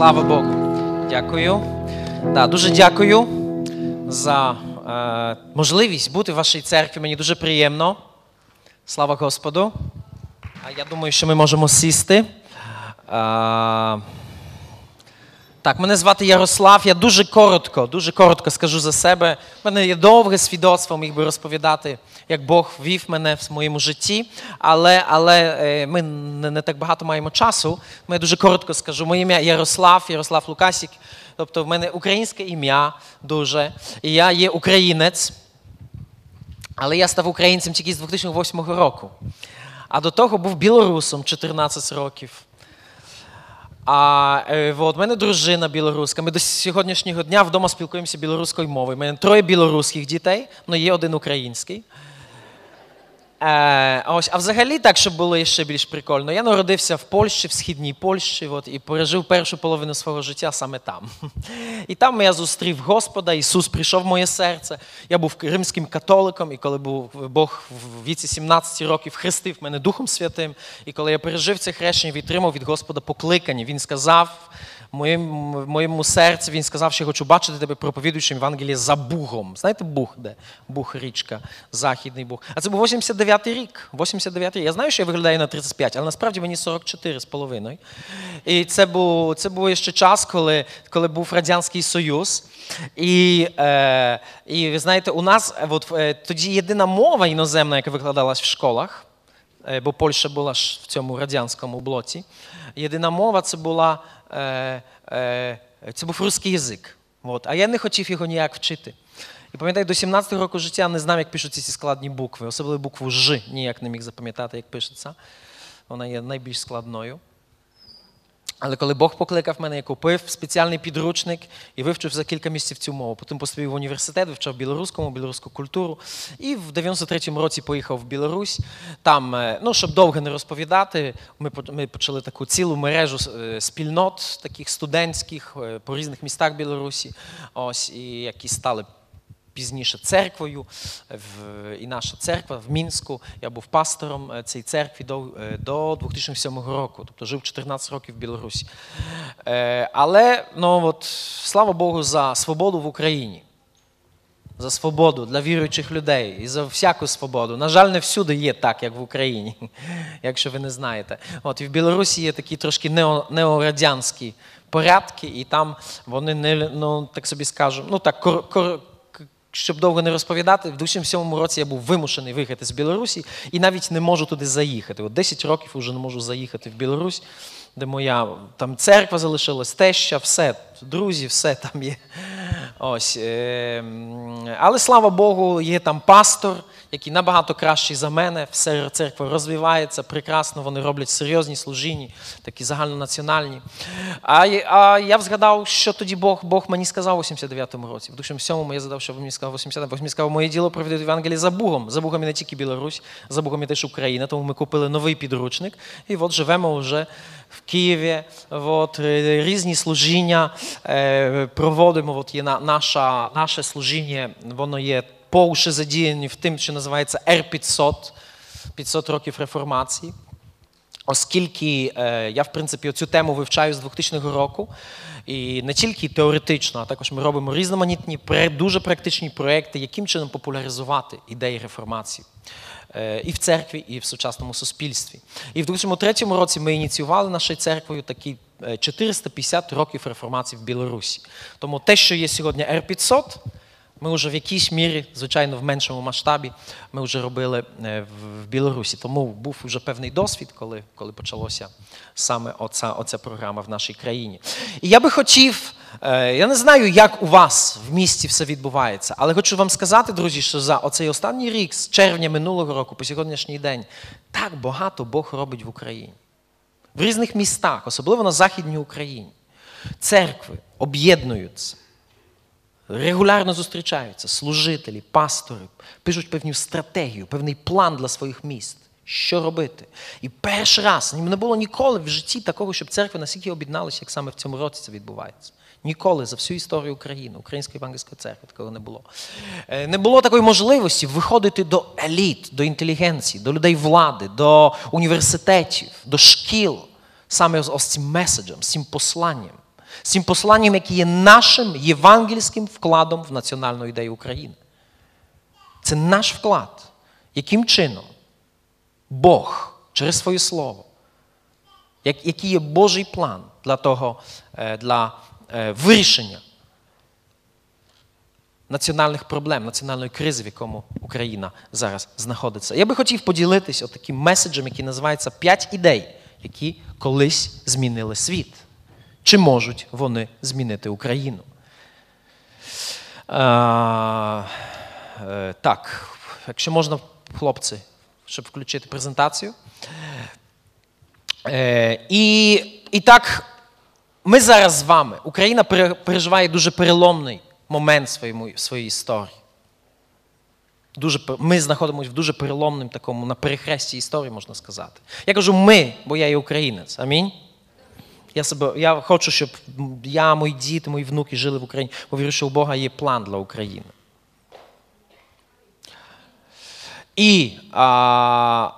Слава Богу. Дякую. Да, дуже дякую за е, можливість бути в вашій церкві. Мені дуже приємно. Слава Господу. А я думаю, що ми можемо сісти. Е, так, мене звати Ярослав. Я дуже коротко, дуже коротко скажу за себе. У мене є довге свідоцтво, міг би розповідати, як Бог вів мене в моєму житті. Але але е, ми не, так багато маємо часу. Ми дуже коротко скажу. Моє ім'я Ярослав, Ярослав Лукасік. Тобто в мене українське ім'я дуже. І я є українець. Але я став українцем тільки з 2008 року. А до того був білорусом 14 років. А е, в мене дружина білоруська. Ми до сьогоднішнього дня вдома спілкуємося білоруською мовою. У мене троє білоруських дітей, але є один український. Е, ось, А взагалі, так, щоб було ще більш прикольно, я народився в Польщі, в східній Польщі, от, і пережив першу половину свого життя саме там. І там я зустрів Господа, Ісус прийшов в моє серце. Я був римським католиком, і коли був Бог в віці 17 років хрестив мене Духом Святим, і коли я пережив це хрещення, відтримав від Господа покликання, Він сказав моєму, в моєму серці він сказав, що я хочу бачити тебе проповідуючим Євангеліє за Бугом. Знаєте, Буг, де? Буг річка, Західний Буг. А це був 89-й рік. 89-й рік. Я знаю, що я виглядаю на 35, але насправді мені 44 з половиною. І це був це був ще час, коли коли був Радянський Союз. І е, і ви знаєте, у нас от, е, тоді єдина мова іноземна, яка викладалась в школах, е, бо Польща була ж в цьому радянському блоці. Єдина мова це була Е, е, це був русський язик. От. А я не хотів його ніяк вчити. І пам'ятаю, до 17 року життя не знав, як пишуться ці складні букви. Особливо букву Ж ніяк не міг запам'ятати, як пишеться. Вона є найбільш складною. Але коли Бог покликав мене, я купив спеціальний підручник і вивчив за кілька місяців цю мову. Потім поступив в університет, вивчав білоруському, білоруську культуру. І в 93-му році поїхав в Білорусь. Там, е, ну, щоб довго не розповідати, ми почали таку цілу мережу е, спільнот, таких студентських е, по різних містах Білорусі, ось, і які стали пізніше церквою, і наша церква в Мінську. Я був пастором е, цієї церкви до е, 2007 року, тобто жив 14 років в Білорусі. Е, але ну, от, слава Богу, за свободу в Україні. За свободу для віруючих людей і за всяку свободу. На жаль, не всюди є так, як в Україні, якщо ви не знаєте. От І в Білорусі є такі трошки нео, неорадянські порядки, і там вони не ну так собі скажу, ну так кор, кор, щоб довго не розповідати, в 2007 році я був вимушений виїхати з Білорусі і навіть не можу туди заїхати. От 10 років вже не можу заїхати в Білорусь, де моя там церква залишилась, теща, все, друзі, все там є. Ось. Ем, але слава Богу, є там пастор який набагато кращий за мене. Все церква розвивається прекрасно, вони роблять серйозні служіння, такі загальнонаціональні. А а я згадав, що тоді Бог Бог мені сказав у 89-му році. В 2007-му я задав, що він мені сказав у 80-му. Бог мені сказав, моє діло провідати Євангеліє за Богом. За Богом і не тільки Білорусь, за Богом і теж Україна. Тому ми купили новий підручник. І от живемо вже. В Києві от, різні служіння е, проводимо. От є наша, Наше служіння, воно є по уші задіяні в тим, що називається Р-500, 500 років реформації. Оскільки е, я, в принципі, цю тему вивчаю з 2000 року, і не тільки теоретично, а також ми робимо різноманітні, дуже практичні проекти, яким чином популяризувати ідеї реформації е, і в церкві, і в сучасному суспільстві. І в 2003 році ми ініціювали нашою церквою такі 450 років реформації в Білорусі. Тому те, що є сьогодні Р-500, ми вже в якійсь мірі, звичайно, в меншому масштабі, ми вже робили е, в Білорусі. Тому був вже певний досвід, коли коли почалося саме оця, оця програма в нашій країні. І я би хотів, е, я не знаю, як у вас в місті все відбувається, але хочу вам сказати, друзі, що за оцей останній рік, з червня минулого року, по сьогоднішній день, так багато Бог робить в Україні. В різних містах, особливо на Західній Україні. Церкви об'єднуються регулярно зустрічаються служителі, пастори, пишуть певну стратегію, певний план для своїх міст. Що робити? І перший раз не було ніколи в житті такого, щоб церква настільки об'єдналася, як саме в цьому році це відбувається. Ніколи за всю історію України, Української Євангельської церкви, такого не було. Е, не було такої можливості виходити до еліт, до інтелігенції, до людей влади, до університетів, до шкіл, саме з цим меседжем, з цим посланням. З цим посланням, яке є нашим євангельським вкладом в національну ідею України. Це наш вклад. Яким чином Бог через своє слово, який є Божий план для того, е, для е, вирішення національних проблем, національної кризи, в якому Україна зараз знаходиться. Я би хотів поділитися таким меседжем, який називається «П'ять ідей, які колись змінили світ. Чи можуть вони змінити Україну? А, е, так, якщо можна, хлопці, щоб включити презентацію. Е, і, і так, ми зараз з вами. Україна переживає дуже переломний момент своєму, своєї історії. Дуже, Ми знаходимося в дуже переломному такому на перехресті історії, можна сказати. Я кажу ми, бо я є українець. Амінь. Я себе, я хочу, щоб я, мої діти, мої внуки жили в Україні, бо вірю, що у Бога є план для України. І а,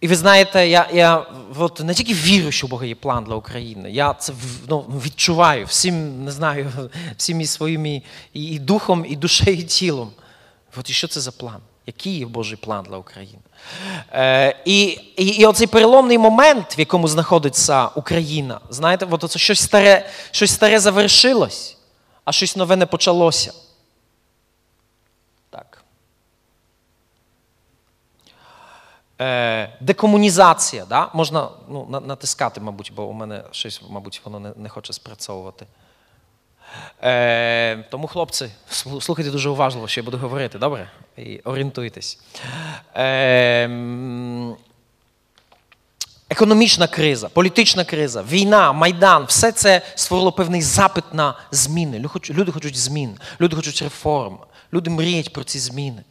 і ви знаєте, я я от не тільки вірю, що у Бога є план для України, я це ну, відчуваю всім, не знаю, всіми своїми і, і духом, і душею, і тілом. От і що це за план? Який Божий план для України? Е, І і, і оцей переломний момент, в якому знаходиться Україна, знаєте, от це щось старе, щось старе завершилось, а щось нове не почалося. Е, Декомунізація. Да? Можна ну, натискати, мабуть, бо у мене щось, мабуть, воно не, не хоче спрацьовувати. Е, Тому, хлопці, слухайте дуже уважно, що я буду говорити, добре? І орієнтуйтесь. Е, Економічна криза, політична криза, війна, майдан все це створило певний запит на зміни. Люди хочуть змін, люди хочуть реформ, люди мріють про ці зміни.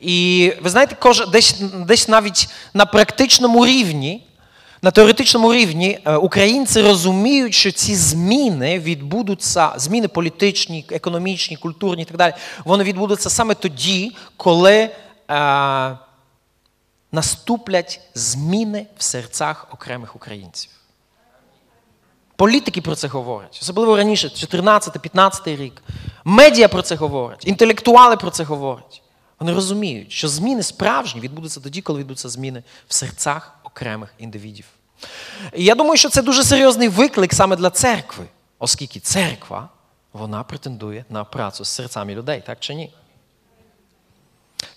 І ви знаєте, десь, десь навіть на практичному рівні. На теоретичному рівні е, українці розуміють, що ці зміни відбудуться, зміни політичні, економічні, культурні і так далі, вони відбудуться саме тоді, коли е, наступлять зміни в серцях окремих українців. Політики про це говорять, особливо раніше, 14-15 рік. Медіа про це говорять, інтелектуали про це говорять. Вони розуміють, що зміни справжні відбудуться тоді, коли відбудуться зміни в серцях окремих індивідів. Я думаю, що це дуже серйозний виклик саме для церкви, оскільки церква вона претендує на працю з серцями людей, так чи ні?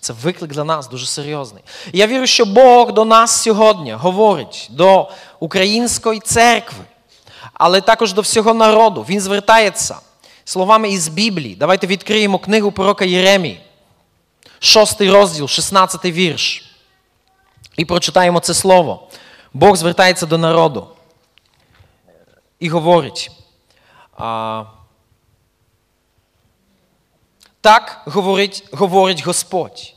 Це виклик для нас дуже серйозний. Я вірю, що Бог до нас сьогодні говорить до української церкви, але також до всього народу. Він звертається словами із Біблії. Давайте відкриємо книгу пророка Єремії, шостий розділ, 16 вірш. І прочитаємо це слово. Бог звертається до народу і говорить. Так говорить говорить Господь.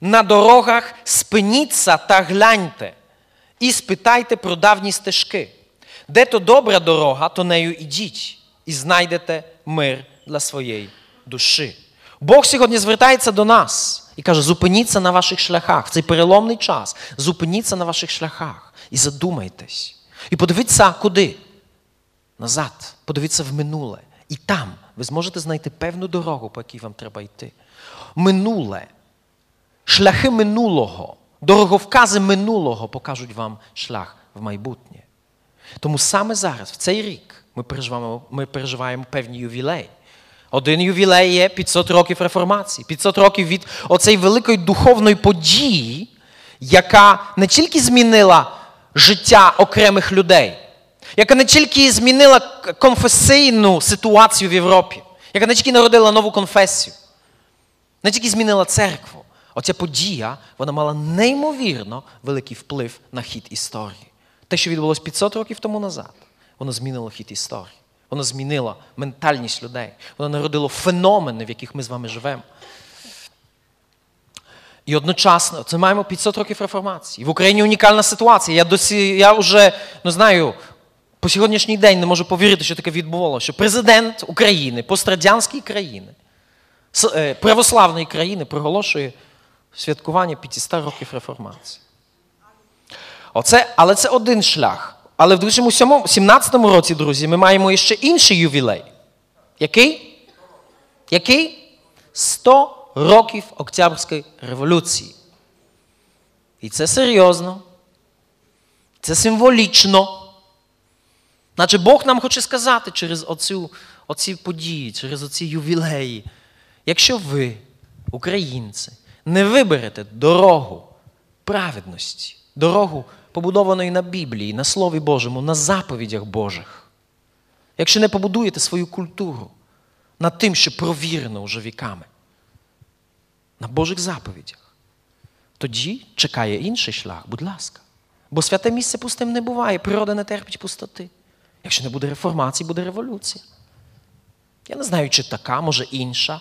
На дорогах спиніться та гляньте, і спитайте про давні стежки. Де то добра дорога, то нею ідіть, і знайдете мир для своєї душі. Бог сьогодні звертається до нас і каже: зупиніться на ваших шляхах в цей переломний час. Зупиніться на ваших шляхах і задумайтесь. І подивіться куди? Назад. Подивіться в минуле. І там ви зможете знайти певну дорогу, по якій вам треба йти. Минуле. Шляхи минулого, дороговкази минулого покажуть вам шлях в майбутнє. Тому саме зараз, в цей рік, ми переживаємо ми переживаємо певні ювілеї. Один ювілей є 500 років реформації, 500 років від оцеї великої духовної події, яка не тільки змінила життя окремих людей, яка не тільки змінила конфесійну ситуацію в Європі, яка не тільки народила нову конфесію, не тільки змінила церкву. Оця подія вона мала неймовірно великий вплив на хід історії. Те, що відбулося 500 років тому назад, воно змінило хід історії. Воно змінило ментальність людей. Воно народило феномени, в яких ми з вами живемо. І одночасно це маємо 500 років реформації. В Україні унікальна ситуація. Я досі, я вже не знаю, по сьогоднішній день не можу повірити, що таке відбувалося. Що президент України, пострадянської країни, е, православної країни проголошує святкування 500 років реформації. Оце, Але це один шлях. Але в 2017 році, друзі, ми маємо ще інший ювілей. Який? Який? 100 років Октябрьської революції. І це серйозно. Це символічно. Наче Бог нам хоче сказати через оцю, оці події, через оці ювілеї. Якщо ви, українці, не виберете дорогу праведності, дорогу, побудованої на Біблії, на Слові Божому, на заповідях Божих, якщо не побудуєте свою культуру над тим, що провірено уже віками, на Божих заповідях, тоді чекає інший шлях, будь ласка. Бо святе місце пустим не буває, природа не терпить пустоти. Якщо не буде реформації, буде революція. Я не знаю, чи така, може інша,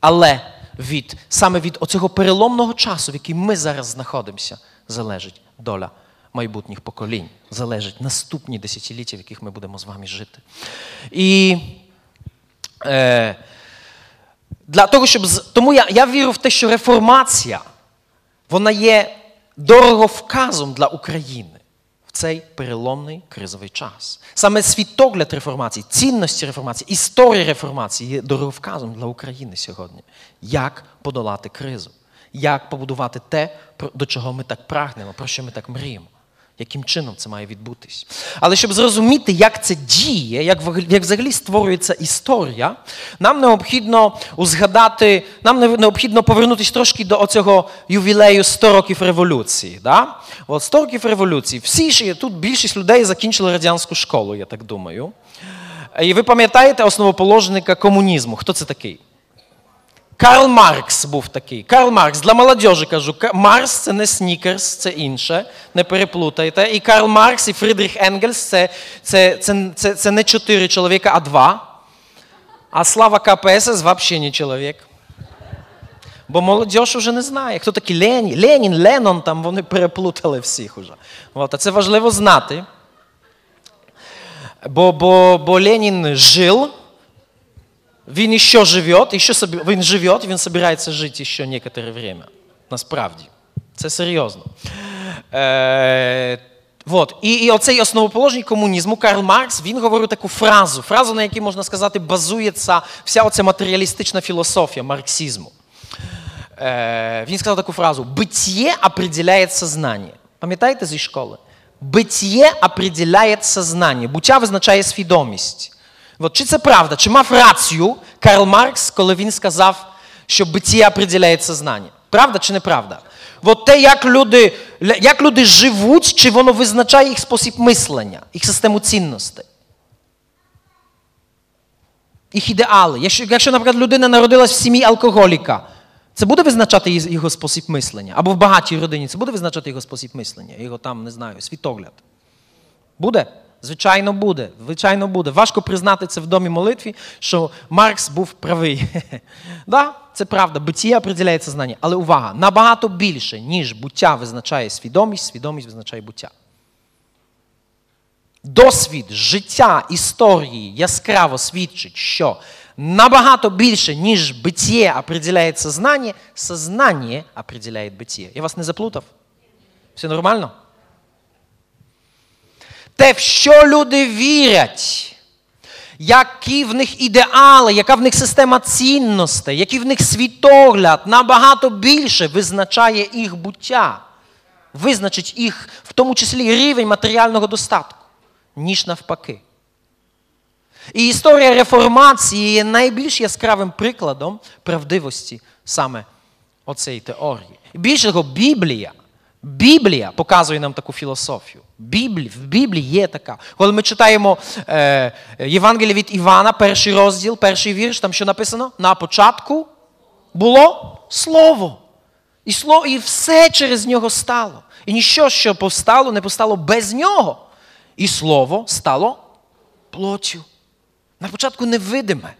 але від, саме від оцього переломного часу, в який ми зараз знаходимося, залежить доля майбутніх поколінь, залежить наступні десятиліття, в яких ми будемо з вами жити. І е, для того, щоб. Тому я, я вірю в те, що реформація, вона є дороговказом для України в цей переломний кризовий час. Саме світогляд реформації, цінності реформації, історія реформації є дороговказом для України сьогодні. Як подолати кризу, як побудувати те, до чого ми так прагнемо, про що ми так мріємо яким чином це має відбутись. Але щоб зрозуміти, як це діє, як взагалі створюється історія, нам необхідно узгадати, нам необхідно повернутися трошки до оцього ювілею 100 років революції. Да? От 100 років революції. Всі ж тут більшість людей закінчили радянську школу, я так думаю. І ви пам'ятаєте основоположника комунізму? Хто це такий? Карл Маркс був такий. Карл Маркс для молодежі кажу, Марс це не Снікерс, це інше. Не переплутайте. І Карл Маркс і Фрідріх Енгельс це це, це, це, це не чотири чоловіка, а два. А слава КПСС взагалі не чоловік. Бо молодь вже не знає, хто такий Ленін, Ленін, Ленон, там вони переплутали всіх уже. От, а це важливо знати. Бо бо, бо Ленін жив. Він еще живет, еще собі, він живет, він збирається жити ще некоторе время. Насправді. Це серйозно. Е, вот. І і оцей основоположник комунізму Карл Маркс, він говорив таку фразу, фразу, на якій, можна сказати, базується вся оця матеріалістична філософія марксизму. Е, Він сказав таку фразу: «Бытие определяет сознание». Пам'ятаєте зі школи? Битє определяє сознання. Буття визначає свідомість. От, Чи це правда? Чи мав рацію Карл Маркс, коли він сказав, що биття определяє сознання? Правда чи неправда? От те, як люди як люди живуть, чи воно визначає їх спосіб мислення, їх систему цінностей? Їх ідеали. Якщо, якщо, наприклад, людина народилась в сім'ї алкоголіка, це буде визначати його спосіб мислення? Або в багатій родині це буде визначати його спосіб мислення, його там, не знаю, світогляд? Буде? Звичайно, буде. Звичайно, буде. Важко признати це в домі молитві, що Маркс був правий. да, Це правда, буття определяє знання. Але увага, набагато більше, ніж буття визначає свідомість, свідомість визначає буття. Досвід життя історії яскраво свідчить, що набагато більше, ніж битє определяє сознання, сознання определяє битє. Я вас не заплутав? Все нормально? Те, в що люди вірять, які в них ідеали, яка в них система цінностей, який в них світогляд набагато більше визначає їх буття, визначить їх, в тому числі рівень матеріального достатку, ніж навпаки. І історія реформації є найбільш яскравим прикладом правдивості саме оцеї теорії. Більше того, Біблія. Біблія показує нам таку філософію. Біблі, в Біблії є така. Коли ми читаємо е, Євангеліє від Івана, перший розділ, перший вірш, там що написано? На початку було Слово. І слово, і все через нього стало. І ніщо, що повстало, не повстало без нього. І слово стало плоттю. На початку невидиме.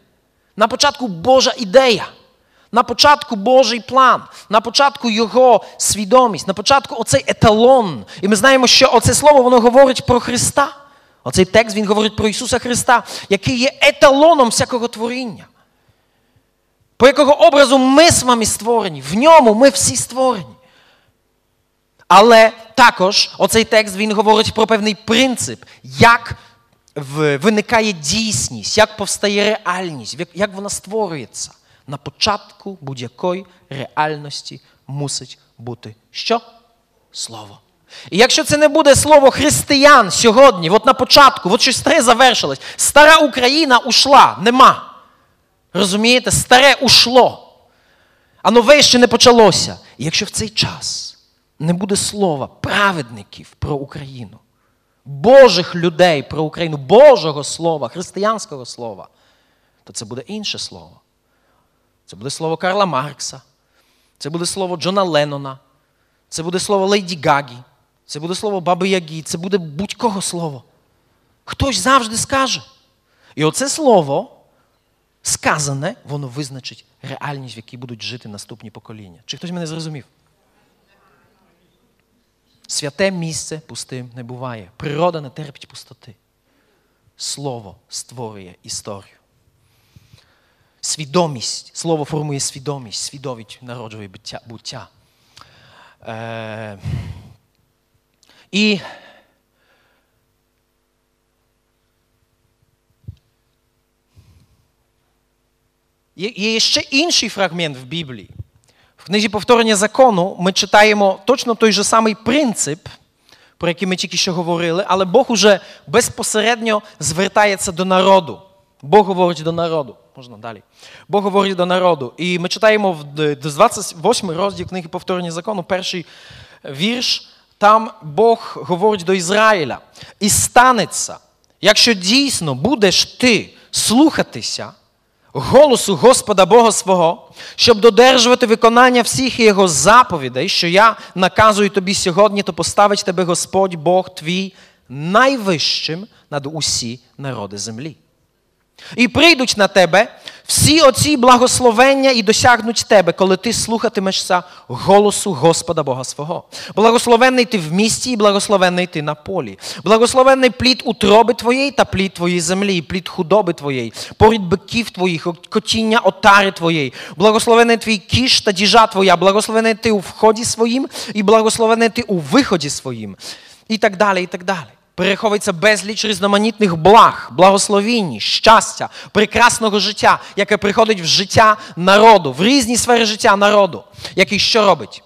На початку Божа ідея. На початку Божий план, на початку Його свідомість, на початку оцей еталон. І ми знаємо, що оце слово воно говорить про Христа. Оцей текст він говорить про Ісуса Христа, який є еталоном всякого творіння. По якого образу ми з вами створені, в ньому ми всі створені. Але також оцей текст він говорить про певний принцип, як виникає дійсність, як повстає реальність, як вона створюється. На початку будь-якої реальності мусить бути що? Слово. І якщо це не буде слово християн сьогодні, от на початку, от щось старе завершилось, стара Україна ушла, нема. Розумієте, старе ушло, а нове ще не почалося. І якщо в цей час не буде слова праведників про Україну, Божих людей про Україну, Божого Слова, християнського слова, то це буде інше слово. Це буде слово Карла Маркса, це буде слово Джона Леннона, це буде слово Лейді Гагі, це буде слово Баби Ягі, це буде будь-кого слово. Хтось завжди скаже. І оце слово сказане, воно визначить реальність, в якій будуть жити наступні покоління. Чи хтось мене зрозумів? Святе місце пустим не буває. Природа не терпить пустоти. Слово створює історію. Свідомість. Слово формує свідомість, свідомість народжує буття. Е, І є ще інший фрагмент в Біблії. В книзі повторення закону ми читаємо точно той же самий принцип, про який ми тільки що говорили, але Бог уже безпосередньо звертається до народу. Бог говорить до народу. Можна далі. Бог говорить до народу. І ми читаємо в 28 розділ книги повторення закону, перший вірш. Там Бог говорить до Ізраїля. І станеться, якщо дійсно будеш ти слухатися голосу Господа Бога свого, щоб додержувати виконання всіх його заповідей, що я наказую тобі сьогодні, то поставить тебе Господь Бог твій найвищим над усі народи землі. І прийдуть на тебе всі оці благословення і досягнуть тебе, коли ти слухатимешся голосу Господа Бога свого. Благословенний ти в місті, і благословенний ти на полі. Благословенний плід утроби твоєї та плід твоєї землі, плід худоби твоєї, порід биків твоїх, котіння отари твоєї. Благословений твій кіш та діжа твоя, благословений ти у вході своїм, і благословений ти у виході своїм. І так далі, і так далі переховується безліч різноманітних благ, благословінь, щастя, прекрасного життя, яке приходить в життя народу, в різні сфери життя народу, який що робить?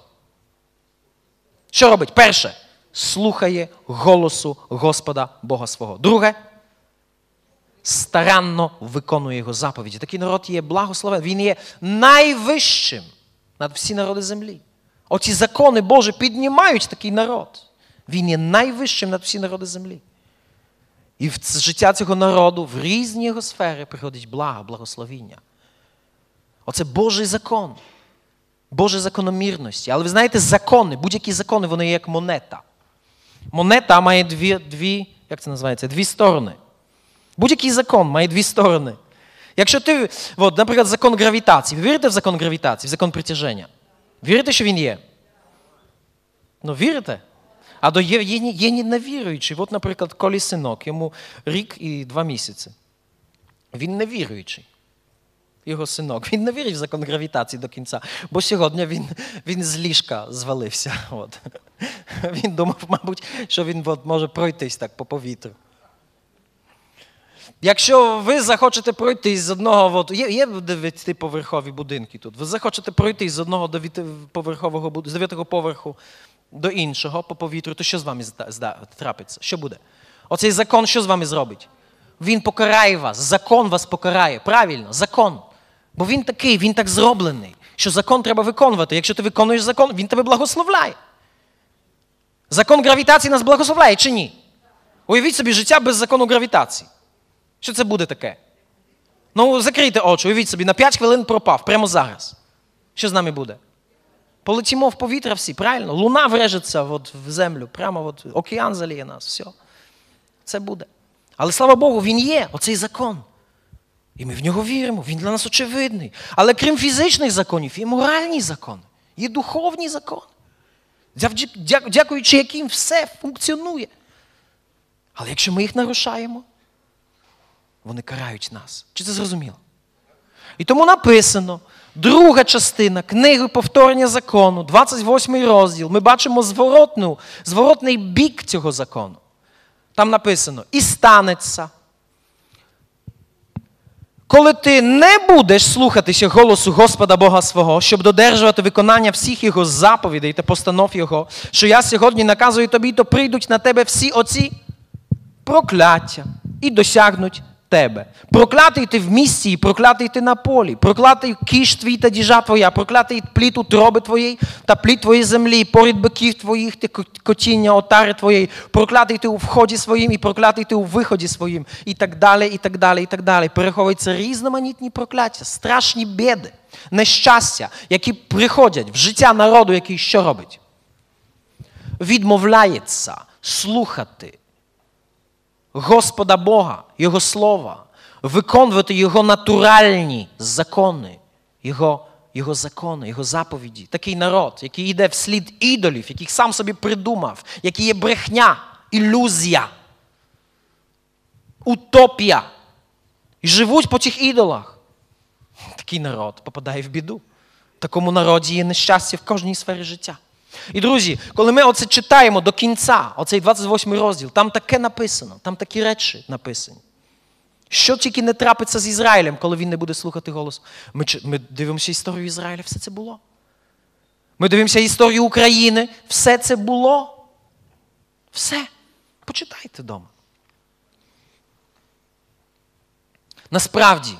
Що робить? Перше, слухає голосу Господа Бога свого. Друге, старанно виконує його заповіді. Такий народ є благословений. Він є найвищим над всі народи землі. Оці закони Божі піднімають такий народ. Він є найвищим над всі народи землі. І в життя цього народу в різні його сфери приходить благо, благословіння. Оце Божий закон, Божі закономірності. Але ви знаєте, закони, будь-які закони, вони є як монета. Монета має дві, дві як це називається, дві сторони. Будь-який закон має дві сторони. Якщо ти, от, наприклад, закон гравітації, ви вірите в закон гравітації, в закон притяження? Вірите, що він є? Ну, вірите? А до є, є, є невіруючий. От, наприклад, колі синок, йому рік і два місяці. Він невіруючий. Його синок. Він не вірить в закон гравітації до кінця, бо сьогодні він він з ліжка звалився. От. Він думав, мабуть, що він от, може пройтись так по повітрю. Якщо ви захочете пройти з одного, от, є є дев'ятиповерхові будинки тут, ви захочете пройти з одного дев'ятиповерхового з дев'ятого поверху до іншого по повітрю, то що з вами трапиться? Що буде? Оцей закон що з вами зробить? Він покарає вас. Закон вас покарає. Правильно, закон. Бо він такий, він так зроблений, що закон треба виконувати. Якщо ти виконуєш закон, він тебе благословляє. Закон гравітації нас благословляє чи ні? Уявіть собі життя без закону гравітації. Що це буде таке? Ну, закрийте очі, уявіть собі, на 5 хвилин пропав прямо зараз. Що з нами буде? Полетімо в повітря всі, правильно? Луна врежеться от в землю, прямо от океан заліє нас, все. Це буде. Але слава Богу, він є, оцей закон. І ми в нього віримо, він для нас очевидний. Але крім фізичних законів, є моральні закони, є духовні закони, дякуючи яким все функціонує. Але якщо ми їх нарушаємо, вони карають нас. Чи це зрозуміло? І тому написано, друга частина книги повторення закону, 28 розділ. Ми бачимо зворотну, зворотний бік цього закону. Там написано: і станеться. Коли ти не будеш слухатися голосу Господа Бога свого, щоб додержувати виконання всіх Його заповідей та постанов Його, що я сьогодні наказую тобі, то прийдуть на тебе всі оці прокляття і досягнуть тебе. Проклятий ти в місті, і проклятий ти на полі, проклятий кіш твій та діжа твоя, проклятий плід утроби твоєї та плід твоєї землі, порід биків твоїх ти котіння отари твоєї, проклятий ти у вході своїм, і проклятий ти у виході своїм, і так далі, і так далі, і так далі. Переховуються різноманітні прокляття, страшні біди, нещастя, які приходять в життя народу, який що робить? Відмовляється слухати Господа Бога, Його Слова, виконувати Його натуральні закони, Його його закони, Його заповіді. Такий народ, який йде вслід ідолів, яких сам собі придумав, який є брехня, ілюзія, утопія. І живуть по цих ідолах. Такий народ попадає в біду. Такому народі є нещастя в кожній сфері життя. І, друзі, коли ми оце читаємо до кінця, оцей 28 розділ, там таке написано, там такі речі написані. Що тільки не трапиться з Ізраїлем, коли він не буде слухати голос. Ми ми дивимося історію Ізраїля, все це було. Ми дивимося історію України, все це було. Все. Почитайте вдома. Насправді,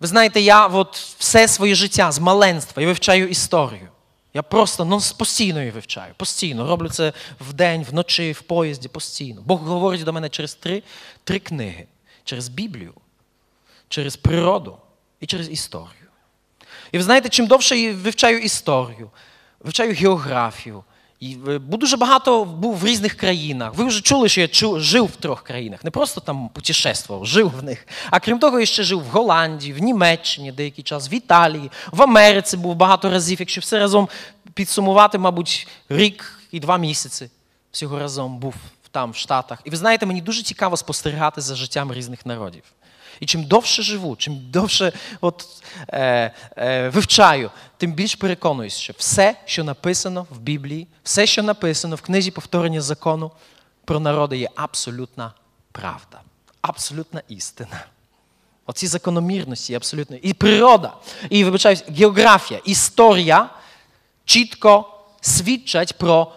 ви знаєте, я от все своє життя з маленства я вивчаю історію. Я просто ну, постійно її вивчаю. Постійно. Роблю це вдень, вночі, в поїзді, постійно. Бог говорить до мене через три, три книги: через Біблію, через природу і через історію. І ви знаєте, чим довше я вивчаю історію, вивчаю географію, і е, дуже багато був в різних країнах. Ви вже чули, що я жив в трьох країнах. Не просто там путешествував, жив в них. А крім того, я ще жив в Голландії, в Німеччині деякий час, в Італії, в Америці був багато разів. Якщо все разом підсумувати, мабуть, рік і два місяці всього разом був там, в Штатах. І ви знаєте, мені дуже цікаво спостерігати за життям різних народів. І чим довше живу, чим довше от, е, е, вивчаю, тим більш переконуюсь, що все, що написано в Біблії, все, що написано в книзі повторення закону про народи, є абсолютна правда, абсолютна істина. Оці закономірності абсолютно. І природа, і вибачаюсь, географія, історія чітко свідчать про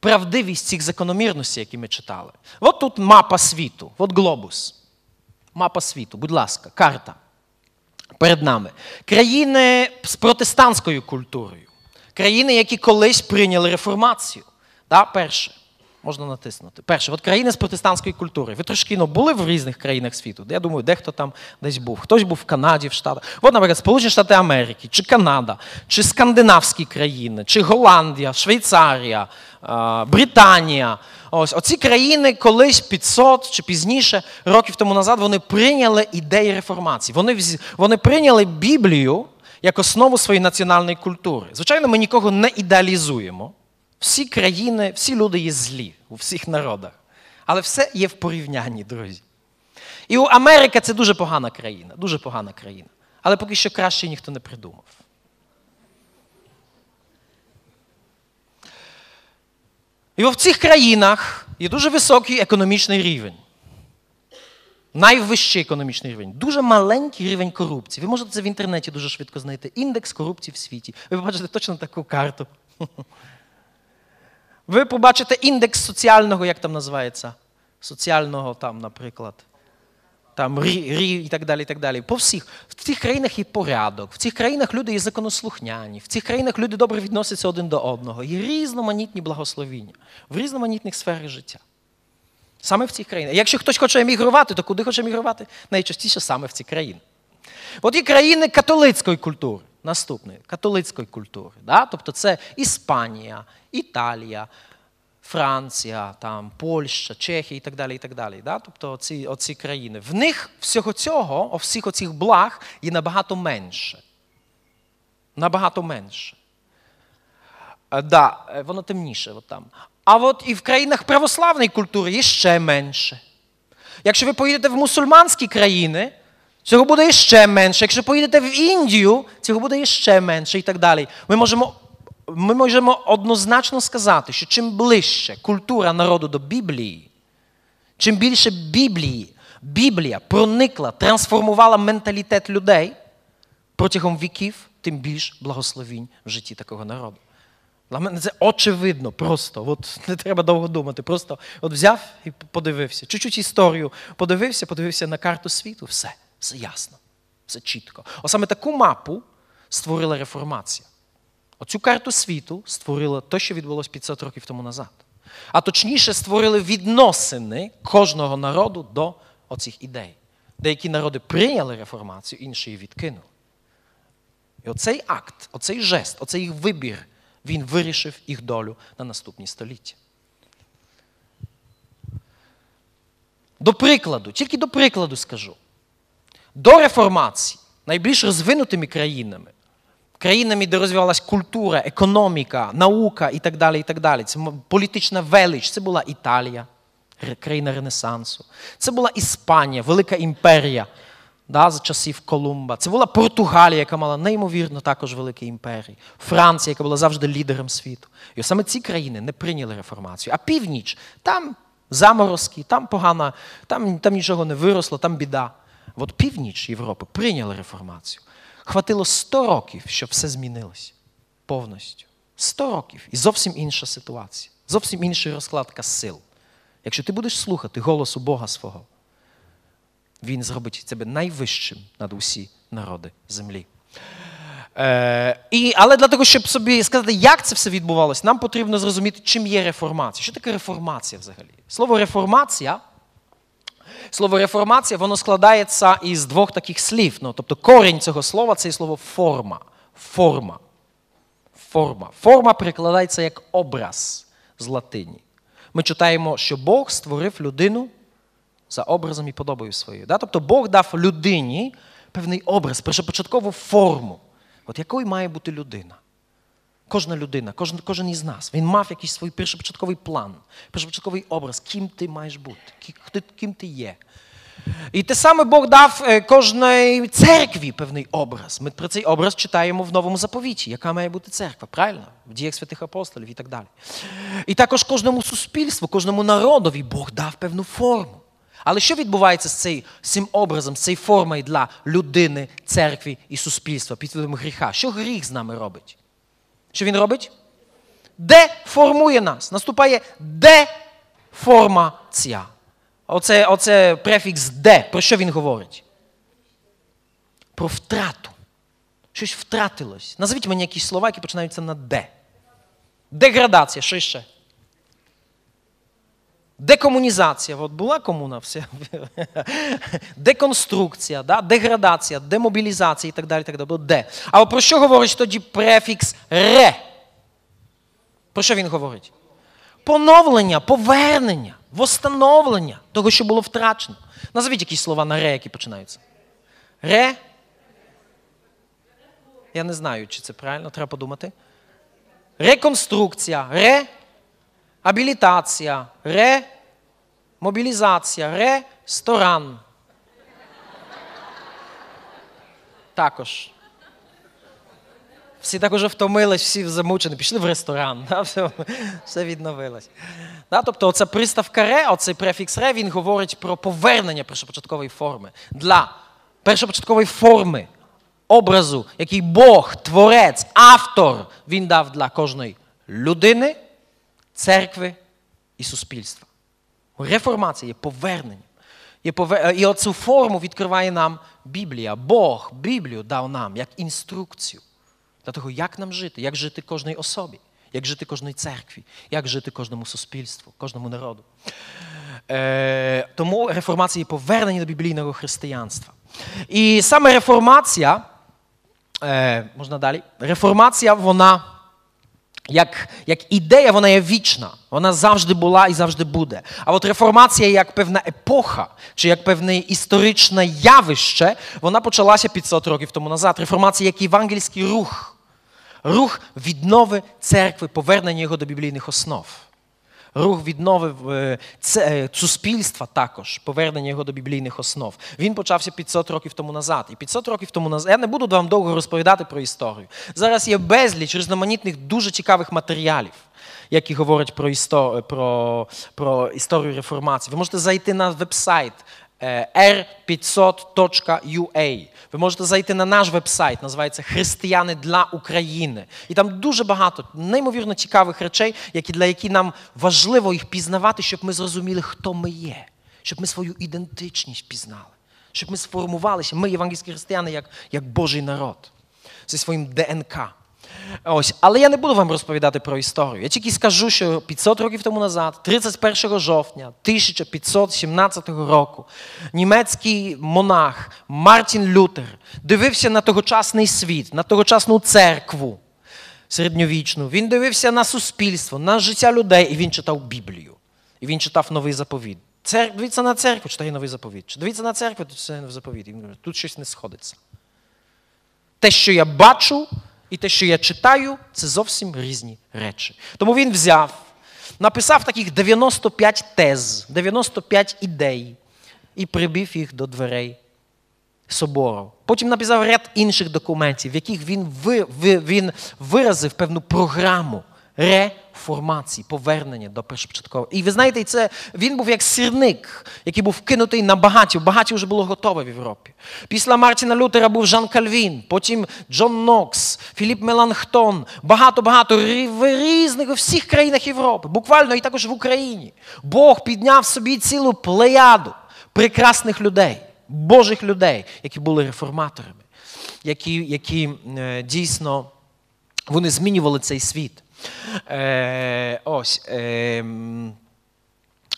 правдивість цих закономірностей, які ми читали. От тут мапа світу, от глобус. Мапа світу, будь ласка, карта. Перед нами. Країни з протестантською культурою. Країни, які колись прийняли реформацію. Да, Перше. Можна натиснути. Перше, от країни з протестантської культури. Ви трошки ну, були в різних країнах світу. Я думаю, дехто там десь був. Хтось був в Канаді, в Штатах. От, наприклад, Сполучені Штати Америки, чи Канада, чи скандинавські країни, чи Голландія, Швейцарія, Британія. Ось оці країни колись 500 чи пізніше років тому назад вони прийняли ідеї реформації. Вони вони прийняли Біблію як основу своєї національної культури. Звичайно, ми нікого не ідеалізуємо. Всі країни, всі люди є злі у всіх народах. Але все є в порівнянні, друзі. І у Америка це дуже погана країна, дуже погана країна. Але поки що краще ніхто не придумав. І в цих країнах є дуже високий економічний рівень. Найвищий економічний рівень. Дуже маленький рівень корупції. Ви можете це в інтернеті дуже швидко знайти. Індекс корупції в світі. Ви побачите точно таку карту. Ви побачите індекс соціального, як там називається? Соціального, там, наприклад там рі, рі і так далі. і так далі. По всіх. В цих країнах є порядок, в цих країнах люди є законослухняні, в цих країнах люди добре відносяться один до одного. Є різноманітні благословіння в різноманітних сферах життя. Саме в цих країнах. Якщо хтось хоче емігрувати, то куди хоче емігрувати? Найчастіше саме в ці країни. От є країни католицької культури. Наступної католицької культури. Да? Тобто це Іспанія, Італія, Франція, там, Польща, Чехія і так далі. і так далі. Да? Тобто оці, оці країни. В них всього цього, всіх оцих благ є набагато менше. Набагато менше. Е, да, е, Воно темніше. От там. А от і в країнах православної культури є ще менше. Якщо ви поїдете в мусульманські країни, Цього буде ще менше. Якщо поїдете в Індію, цього буде ще менше і так далі. Ми можемо ми можемо однозначно сказати, що чим ближче культура народу до Біблії, чим більше Біблії, Біблія проникла, трансформувала менталітет людей протягом віків, тим більш благословінь в житті такого народу. Для мене це очевидно, просто. От Не треба довго думати. Просто от взяв і подивився. Чуть-чуть історію подивився, подивився на карту світу, все, все ясно, все чітко. Ось саме таку мапу створила реформація. Оцю карту світу створила те, що відбулося 500 років тому назад. А точніше, створили відносини кожного народу до оцих ідей. Деякі народи прийняли реформацію, інші її відкинули. І оцей акт, оцей жест, оцей їх вибір, він вирішив їх долю на наступні століття. До прикладу, тільки до прикладу скажу. До реформації найбільш розвинутими країнами країнами, де розвивалася культура, економіка, наука і так далі. і так далі. Це політична велич. Це була Італія, країна Ренесансу. Це була Іспанія, Велика імперія да, за часів Колумба. Це була Португалія, яка мала неймовірно також великі імперії. Франція, яка була завжди лідером світу. І саме ці країни не прийняли реформацію. А північ там заморозки, там погано, там, там нічого не виросло, там біда. От північ Європи прийняли реформацію. Хватило 100 років, щоб все змінилось повністю. 100 років і зовсім інша ситуація, зовсім інша розкладка сил. Якщо ти будеш слухати голосу Бога свого, Він зробить тебе найвищим над усі народи землі. Е, і, Але для того, щоб собі сказати, як це все відбувалося, нам потрібно зрозуміти, чим є реформація. Що таке реформація взагалі? Слово реформація Слово реформація воно складається із двох таких слів. Ну, Тобто корінь цього слова це слово форма. Форма. Форма. Форма перекладається як образ з латині. Ми читаємо, що Бог створив людину за образом і подобою своєю. Да? Тобто Бог дав людині певний образ, першопочаткову форму. От якою має бути людина? Кожна людина, кожен кожен із нас, він мав якийсь свій першопочатковий план, першопочатковий образ, ким ти маєш бути, ким ти є. І те саме Бог дав е, кожній церкві певний образ. Ми про цей образ читаємо в новому заповіті, яка має бути церква, правильно? В діях святих апостолів і так далі. І також кожному суспільству, кожному народові Бог дав певну форму. Але що відбувається з цим образом, з цією формою для людини, церкви і суспільства під впливом гріха? Що гріх з нами робить? Що він робить? Деформує нас. Наступає деформація. Оце, оце префікс де. Про що він говорить? Про втрату. Щось втратилось. Назвіть мені якісь слова, які починаються на де. Деградація, що ще? Декомунізація. От була комуна вся. Деконструкція, да? деградація, демобілізація і так далі. так далі. Де. А про що говорить тоді префікс ре? Про що він говорить? Поновлення, повернення, восстановлення того, що було втрачено. Назвіть якісь слова на ре, які починаються. Ре. Я не знаю, чи це правильно, треба подумати. Реконструкція, реабілітація, ремобілізація, ресторан. Також. Всі так уже втомились, всі замучені, пішли в ресторан, да, все все відновилось. Да, Тобто оця приставка ре, оцей префікс ре, він говорить про повернення першопочаткової форми. Для першопочаткової форми образу, який Бог, творець, автор, він дав для кожної людини, церкви і суспільства. Реформація є поверненням. Є повер... І оцю форму відкриває нам Біблія. Бог Біблію дав нам як інструкцію для того, як нам жити, як жити кожній особі, як жити кожній церкві, як жити кожному суспільству, кожному народу. Е, Тому реформація є повернення до біблійного християнства. І саме реформація, е, можна далі, реформація, вона. Як як ідея, вона є вічна, вона завжди була і завжди буде. А от реформація як певна епоха, чи як певне історичне явище, вона почалася 500 років тому назад. Реформація як євангельський рух рух віднови церкви, повернення його до біблійних основ. Рух відновив е, це, суспільства також, повернення його до біблійних основ. Він почався 500 років тому назад. І 500 років тому назад я не буду вам довго розповідати про історію. Зараз є безліч різноманітних дуже цікавих матеріалів. Які говорять про історію, про, про історію реформації. Ви можете зайти на веб-сайт r500.ua. Ви можете зайти на наш веб-сайт, називається Християни для України. І там дуже багато неймовірно цікавих речей, які, для яких нам важливо їх пізнавати, щоб ми зрозуміли, хто ми є, щоб ми свою ідентичність пізнали, щоб ми сформувалися, ми, євангельські християни, як, як Божий народ зі своїм ДНК. Ось, Але я не буду вам розповідати про історію. Я тільки скажу, що 500 років тому назад, 31 жовтня 1517 року, німецький монах Мартін Лютер дивився на тогочасний світ, на тогочасну церкву середньовічну. Він дивився на суспільство, на життя людей, і він читав Біблію. І він читав новий заповіт. Цер... Дивіться на церкву, читає новий заповіт. Дивіться на церкву, тут це новий каже, тут щось не сходиться. Те, що я бачу, і те, що я читаю, це зовсім різні речі. Тому він взяв, написав таких 95 тез, 95 ідей і прибив їх до дверей собору. Потім написав ряд інших документів, в яких він ви, ви, він виразив певну програму реформації, повернення до першопочаткового. І ви знаєте, це він був як сірник, який був кинутий на багаті. Багаті вже було готове в Європі. Після Мартіна Лютера був Жан Кальвін, потім Джон Нокс, Філіп Меланхтон, багато-багато різних у всіх країнах Європи, буквально і також в Україні. Бог підняв собі цілу плеяду прекрасних людей, Божих людей, які були реформаторами, які, які дійсно вони змінювали цей світ. Е, Ось. Е,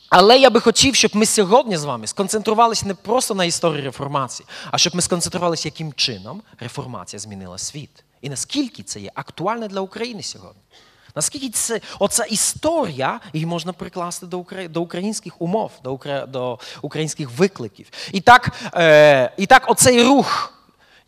але я би хотів, щоб ми сьогодні з вами сконцентрувалися не просто на історії реформації, а щоб ми сконцентрувалися, яким чином реформація змінила світ. І наскільки це є актуальне для України сьогодні. Наскільки це оця історія її можна прикласти до до українських умов, до до українських викликів. І так, е, і так оцей рух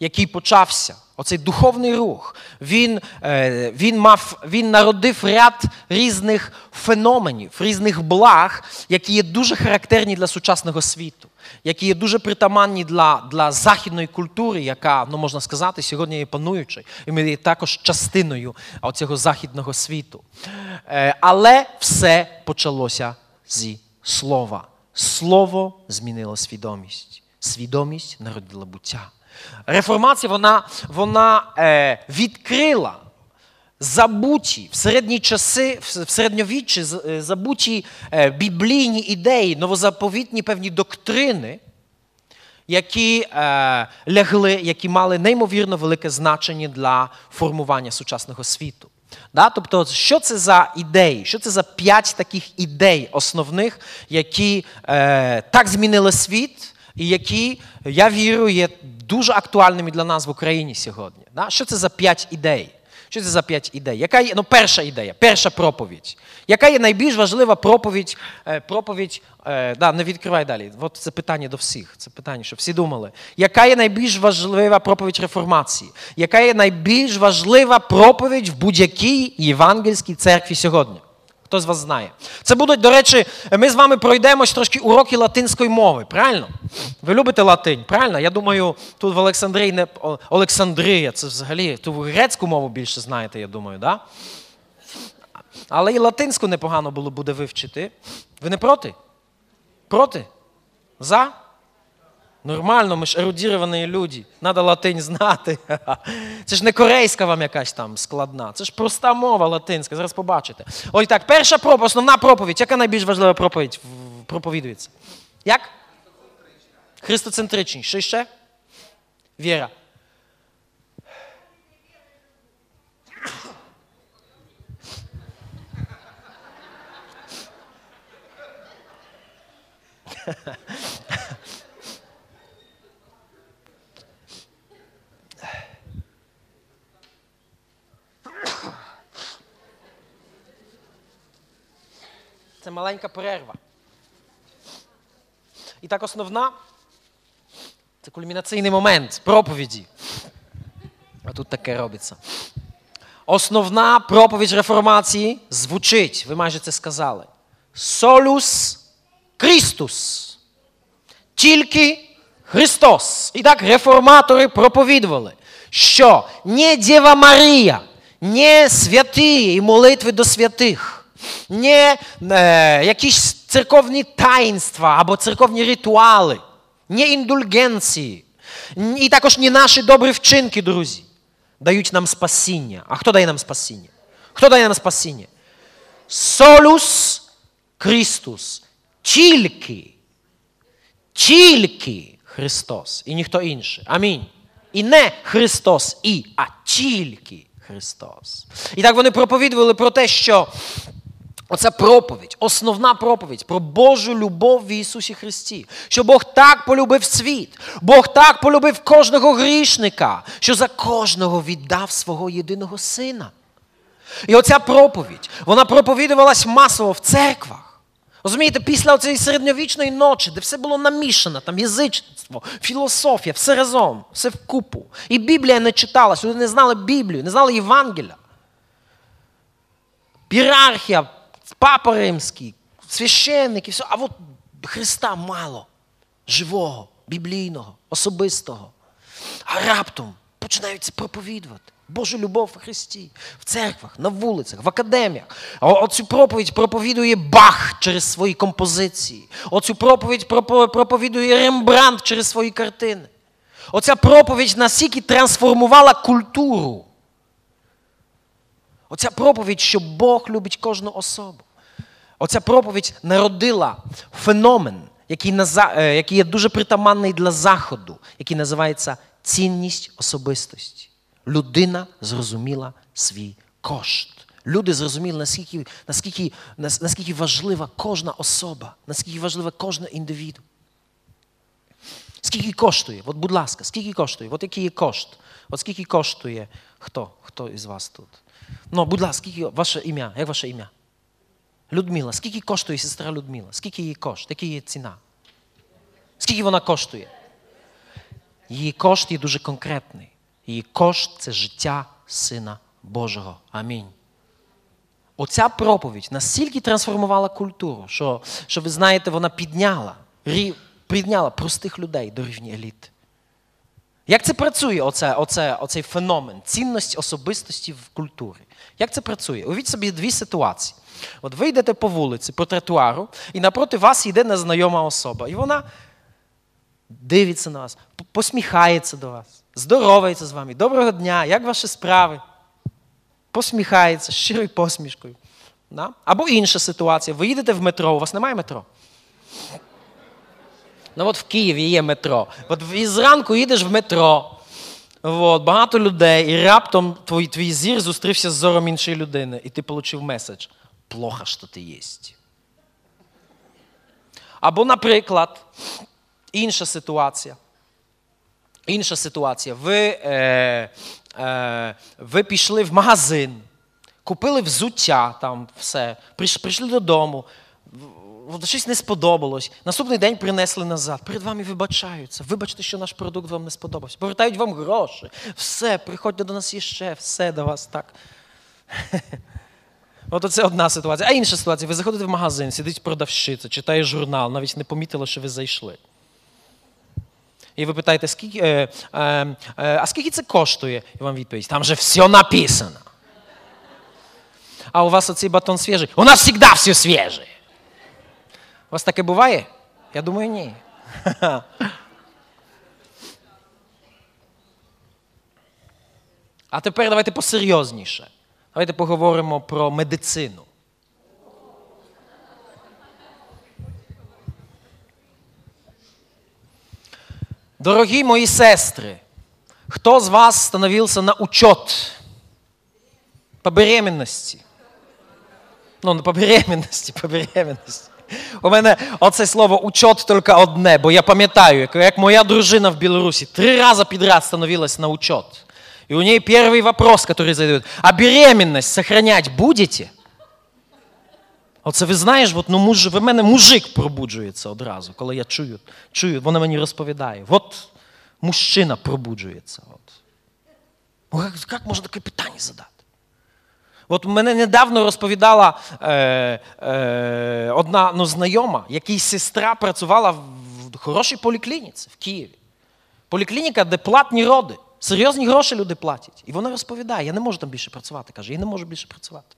який почався, оцей духовний рух, він е, він, мав, він народив ряд різних феноменів, різних благ, які є дуже характерні для сучасного світу, які є дуже притаманні для для західної культури, яка, ну можна сказати, сьогодні є пануючою, і ми є також частиною цього західного світу. Е, але все почалося зі слова. Слово змінило свідомість. Свідомість народила буття. Реформація вона вона е, відкрила забуті в середні часи, в середньовіччі е, забуті е, біблійні ідеї, новозаповітні певні доктрини, які е, лягли, які мали неймовірно велике значення для формування сучасного світу. Да? Тобто, що це за ідеї? Що це за п'ять таких ідей основних, які е, так змінили світ, і які, я вірю, є дуже актуальними для нас в Україні сьогодні. Що це за п'ять ідей? Що це за п'ять ідей? Яка є, ну, перша ідея, перша проповідь. Яка є найбільш важлива проповідь? Е, проповідь, е, да, не відкривай далі. От це питання до всіх. Це питання, щоб всі думали. Яка є найбільш важлива проповідь реформації? Яка є найбільш важлива проповідь в будь-якій євангельській церкві сьогодні? Хто з вас знає? Це будуть, до речі, ми з вами пройдемось трошки уроки латинської мови, правильно? Ви любите латинь, правильно? Я думаю, тут в Олександрії не Олександрія, це взагалі, тут грецьку мову більше знаєте, я думаю, да? Але і латинську непогано було буде вивчити. Ви не проти? Проти? За? Нормально, ми ж ерудіровані люди. Надо латинь знати. Це ж не корейська вам якась там складна. Це ж проста мова латинська. Зараз побачите. Ой так, перша проповідь, основна проповідь. Яка найбільш важлива проповідь проповідується? Як? Христоцентричні. Що ще? Віра. Маленька перерва. І так основна це кульмінаційний момент проповіді. А тут таке робиться. Основна проповідь реформації звучить, ви майже це сказали. Солюс Крістус. Тільки Христос. І так реформатори проповідували, що не Дєва Марія, не святі і молитви до святих, не е, якісь церковні таїнства або церковні ритуали, не індульгенції, і також не наші добрі вчинки, друзі, дають нам спасіння. А хто дає нам спасіння? Хто дає нам спасіння? Солюс Христос. Тільки, тільки Христос і ніхто інший. Амінь. І не Христос і, а тільки Христос. І так вони проповідували про те, що оця проповідь, основна проповідь про Божу любов в Ісусі Христі. Що Бог так полюбив світ, Бог так полюбив кожного грішника, що за кожного віддав свого єдиного сина. І оця проповідь, вона проповідувалась масово в церквах. Розумієте, після цієї середньовічної ночі, де все було намішано, там язичництво, філософія, все разом, все вкупу. І Біблія не читалась, люди не знали Біблію, не знали Євангелія. Пірархія, папа римський, священники, все. А от Христа мало, живого, біблійного, особистого. А раптом починають проповідувати. Божу любов в Христі, в церквах, на вулицях, в академіях. А Оцю проповідь проповідує Бах через свої композиції. Оцю проповідь проповідує Рембрандт через свої картини. Оця проповідь настільки трансформувала культуру. Оця проповідь, що Бог любить кожну особу. Оця проповідь народила феномен, який який є дуже притаманний для Заходу, який називається цінність особистості людина зрозуміла свій кошт. Люди зрозуміли, наскільки наскільки, наскільки важлива кожна особа, наскільки важлива кожна індивіду. Скільки коштує? От, будь ласка, скільки коштує? От який є кошт? От скільки коштує хто? Хто із вас тут? Ну, будь ласка, скільки ваше ім'я? Як ваше ім'я? Людмила. Скільки коштує сестра Людмила? Скільки її кошт? Яка її ціна? Скільки вона коштує? Її кошт є дуже конкретний. Її кошт це життя Сина Божого. Амінь. Оця проповідь настільки трансформувала культуру, що, що ви знаєте, вона підняла, підняла простих людей до рівня еліт. Як це працює, оце, оце, оцей феномен, цінність особистості в культурі? Як це працює? Уявіть собі дві ситуації. От ви йдете по вулиці, по тротуару, і напроти вас йде незнайома особа. І вона дивиться на вас, посміхається до вас здоровається з вами. Доброго дня, як ваші справи? Посміхається щирою посмішкою. Да? Або інша ситуація. Ви їдете в метро, у вас немає метро. Ну от в Києві є метро. От зранку їдеш в метро. От, багато людей, і раптом твій твій зір зустрівся з зором іншої людини, і ти отримав меседж. Плохо, що ти єсть. Або, наприклад, інша ситуація. Інша ситуація. Ви е, е, ви пішли в магазин, купили взуття, там все, прийшли додому, щось не сподобалось. Наступний день принесли назад. Перед вами вибачаються. Вибачте, що наш продукт вам не сподобався. Повертають вам гроші. Все, приходьте до нас іще, все до вас так. От це одна ситуація. А інша ситуація. Ви заходите в магазин, сидить продавщиця, читає журнал, навіть не помітила, що ви зайшли. І ви питаєте, скільки, е, е, е, а скільки це коштує? І вам відповідь, там же все написано. А у вас оцей батон свіжий? У нас завжди все свіже. У вас таке буває? Я думаю, ні. А тепер давайте посерйозніше. Давайте поговоримо про медицину. Дорогі мої сестри, хто з вас становився на учет по беременності? Ну, по беременності, по беременності. У мене оце слово учет тільки одне, бо я пам'ятаю, як моя дружина в Білорусі три рази підряд становилась на учет. І у неї перший вопрос, який задают, а беременность сохранять будете? Оце ви знаєш, от, ну, муж, в мене мужик пробуджується одразу, коли я чую, чую, вона мені розповідає. От мужчина пробуджується. От. Ну, як, як можна таке питання задати? От мене недавно розповідала е, е, одна ну, знайома, якій сестра працювала в хорошій поліклініці в Києві. Поліклініка, де платні роди. Серйозні гроші люди платять. І вона розповідає, я не можу там більше працювати. Каже, я не можу більше працювати.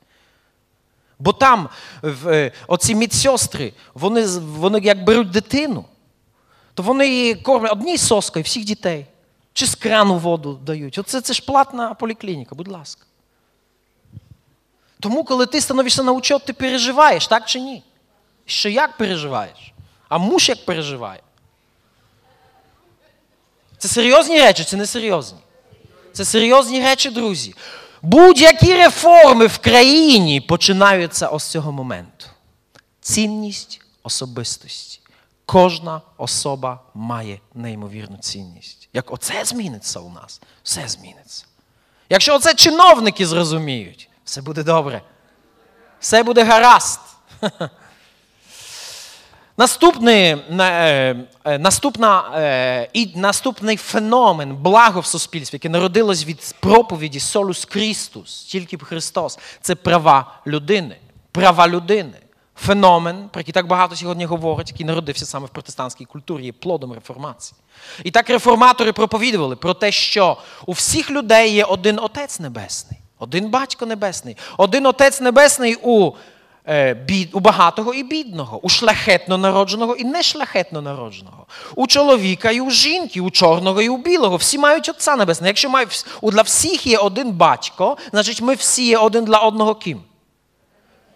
Бо там в, е, оці медсестри, вони вони як беруть дитину, то вони її кормлять одній соскою всіх дітей. Чи з крану воду дають. Оце це ж платна поліклініка, будь ласка. Тому, коли ти становишся на учет, ти переживаєш, так чи ні? Що як переживаєш? А муж як переживає? Це серйозні речі, це не серйозні. Це серйозні речі, друзі. Будь-які реформи в країні починаються ось цього моменту. Цінність особистості. Кожна особа має неймовірну цінність. Як оце зміниться у нас, все зміниться. Якщо оце чиновники зрозуміють, все буде добре. Все буде гаразд. Наступний е, е, наступна, е, і наступний феномен благо в суспільстві, яке народилось від проповіді Солус Христус, тільки б Христос, це права людини. Права людини. Феномен, про який так багато сьогодні говорять, який народився саме в протестантській культурі, є плодом реформації. І так реформатори проповідували про те, що у всіх людей є один Отець Небесний, один Батько Небесний, один Отець Небесний у Е, бід, у багатого і бідного, у шляхетно народженого і нешляхетно народженого, у чоловіка і у жінки, у чорного і у білого. Всі мають Отця Небесного. Якщо мають, для всіх є один батько, значить ми всі є один для одного ким?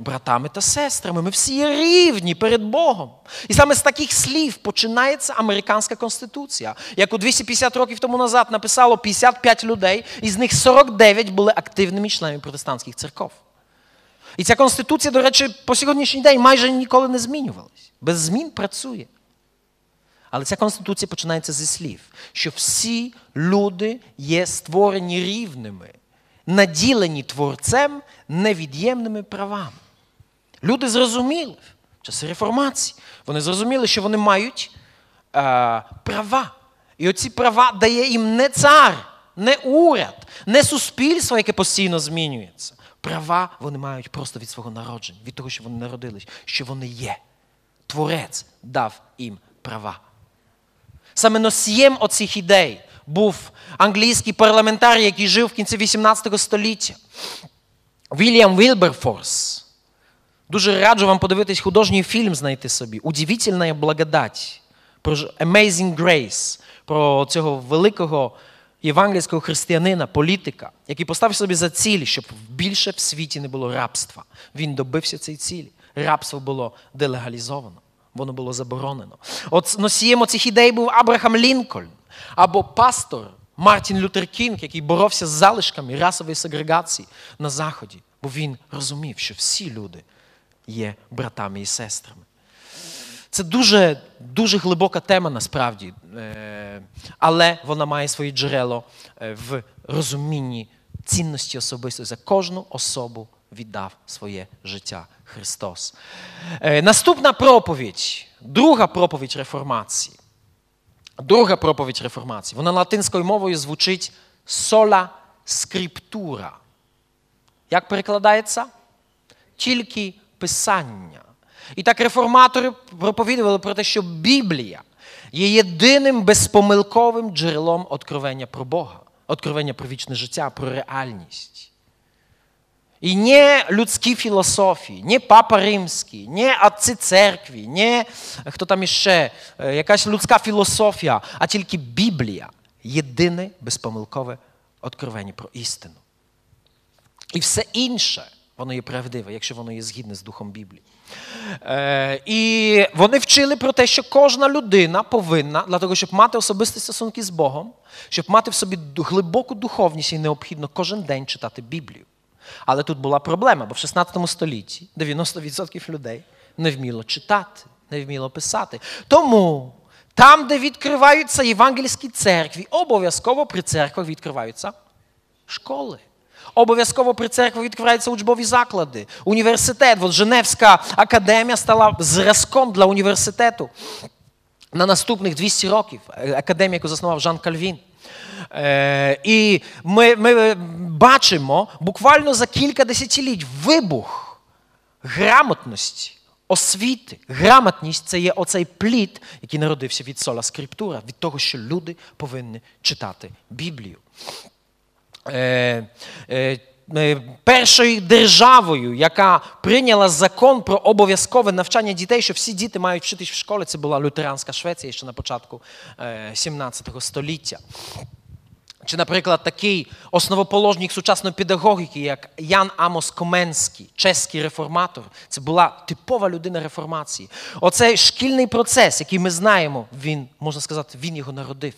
Братами та сестрами, ми всі є рівні перед Богом. І саме з таких слів починається американська конституція, яку 250 років тому назад написало 55 людей, із них 49 були активними членами протестантських церков. І ця конституція, до речі, по сьогоднішній день майже ніколи не змінювалась. Без змін працює. Але ця конституція починається зі слів, що всі люди є створені рівними, наділені творцем невід'ємними правами. Люди зрозуміли в часи реформації, вони зрозуміли, що вони мають е, права. І оці права дає їм не цар, не уряд, не суспільство, яке постійно змінюється, Права вони мають просто від свого народження, від того, що вони народились, що вони є. Творець дав їм права. Саме носієм оцих ідей був англійський парламентарій, який жив в кінці 18 століття. Вільям Вілберфорс. Дуже раджу вам подивитись художній фільм знайти собі. Удивительна благодать. Про Amazing Grace, про цього великого євангельського християнина, політика, який поставив собі за ціль, щоб більше в світі не було рабства. Він добився цієї цілі. Рабство було делегалізовано, воно було заборонено. От носієм цих ідей був Абрахам Лінкольн або пастор Мартін Лютер Кінг, який боровся з залишками расової сегрегації на Заході, бо він розумів, що всі люди є братами і сестрами. Це дуже дуже глибока тема насправді, е, але вона має своє джерело е, в розумінні цінності особистої. За кожну особу віддав своє життя Христос. Е, наступна проповідь, друга проповідь реформації. Друга проповідь реформації. Вона латинською мовою звучить сола скриптура. Як перекладається? Тільки писання. І так реформатори проповідували про те, що Біблія є єдиним безпомилковим джерелом откровення про Бога, откровення про вічне життя, про реальність. І не людські філософії, не папа римський, не отці церкві, не хто там іще, якась людська філософія, а тільки Біблія єдине безпомилкове откровення про істину. І все інше, воно є правдиве, якщо воно є згідне з Духом Біблії. Е, І вони вчили про те, що кожна людина повинна, для того, щоб мати особисті стосунки з Богом, щоб мати в собі глибоку духовність і необхідно кожен день читати Біблію. Але тут була проблема, бо в 16 столітті 90% людей не вміло читати, не вміло писати. Тому там, де відкриваються євангельські церкві, обов'язково при церквах відкриваються школи. Обов'язково при церкві відкриваються учбові заклади, університет. От Женевська академія стала зразком для університету на наступних 200 років. Академію, яку заснував Жан Кальвін. Е, І ми ми бачимо буквально за кілька десятиліть вибух грамотності, освіти. Грамотність це є оцей плід, який народився від сола скриптура, від того, що люди повинні читати Біблію. Е, е, е, Першою державою, яка прийняла закон про обов'язкове навчання дітей, що всі діти мають вчитись в школі, це була лютеранська Швеція ще на початку 17 століття. Чи, наприклад, такий основоположник сучасної педагогіки, як Ян Амос Коменський, чеський реформатор, це була типова людина реформації. Оцей шкільний процес, який ми знаємо, він, можна сказати, він його народив.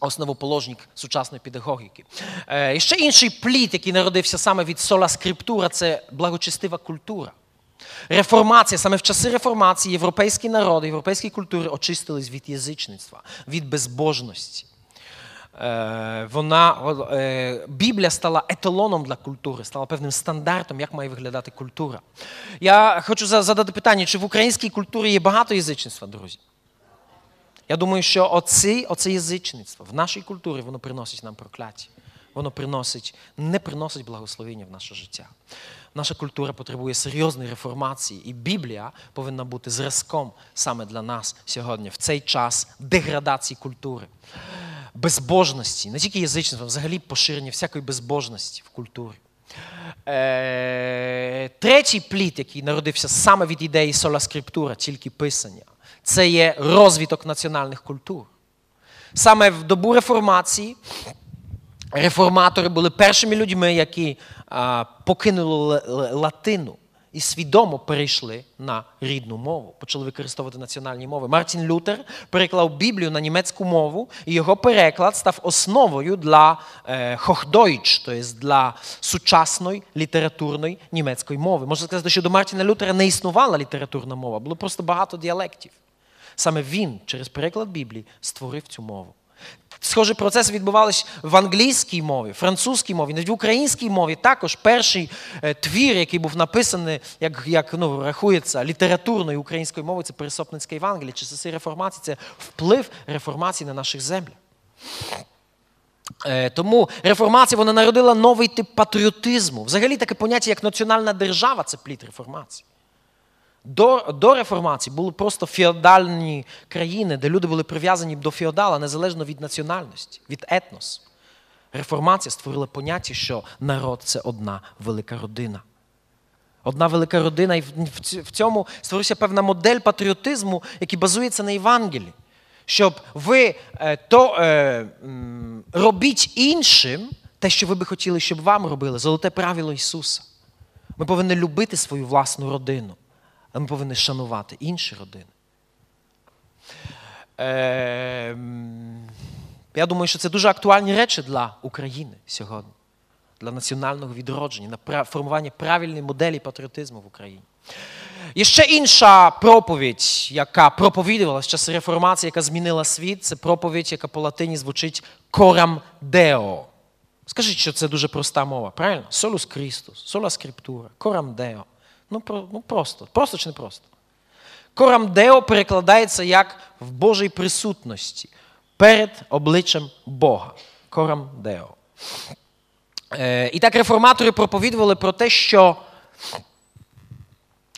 Основоположник сучасної педагогіки. Е, ще інший плід, який народився саме від сола скриптура, це благочестива культура. Реформація, саме в часи реформації, європейські народи, європейські культури очистились від язичництва, від безбожності. Е, вона, е, Біблія стала еталоном для культури, стала певним стандартом, як має виглядати культура. Я хочу задати питання, чи в українській культурі є багато язичництва, друзі? Я думаю, що оці, оце язичництво в нашій культурі воно приносить нам прокляття. Воно приносить, не приносить благословення в наше життя. Наша культура потребує серйозної реформації, і Біблія повинна бути зразком саме для нас сьогодні, в цей час деградації культури, безбожності, не тільки язичництва, взагалі поширення всякої безбожності в культурі. Е, третій плід, який народився саме від ідеї сола скриптура, тільки писання, це є розвиток національних культур. Саме в добу реформації реформатори були першими людьми, які покинули латину і свідомо перейшли на рідну мову, почали використовувати національні мови. Мартін Лютер переклав Біблію на німецьку мову, і його переклад став основою для е, Hochdeutsch, тобто для сучасної літературної німецької мови. Можна сказати, що до Мартіна Лютера не існувала літературна мова, було просто багато діалектів. Саме він через переклад Біблії створив цю мову. Схожі процеси відбувалися в англійській мові, французькій мові, навіть в українській мові також перший е, твір, який був написаний, як як ну, рахується, літературною українською мовою, це Пересопницька Євангелія, часи реформації, це вплив реформації на наших землях. Е, тому реформація вона народила новий тип патріотизму. Взагалі таке поняття, як національна держава це плід реформації. До до реформації були просто феодальні країни, де люди були прив'язані до феодала незалежно від національності, від етнос. Реформація створила поняття, що народ це одна велика родина. Одна велика родина, і в цьому створився певна модель патріотизму, який базується на Євангелії. Щоб ви е, то е, робіть іншим те, що ви би хотіли, щоб вам робили, золоте правило Ісуса. Ми повинні любити свою власну родину. Але ми повинні шанувати інші родини. Е, Я думаю, що це дуже актуальні речі для України сьогодні, для національного відродження, на формування правильної моделі патріотизму в Україні. Є ще інша проповідь, яка проповідувалася з часу реформації, яка змінила світ, це проповідь, яка по латині звучить корам део. Скажіть, що це дуже проста мова, правильно? Солус Христос, сола скриптура, корам део. Ну, про, ну просто. Просто чи не просто? Корамдео перекладається як в Божій присутності перед обличчям Бога. Корамдео. Е, І так реформатори проповідували про те, що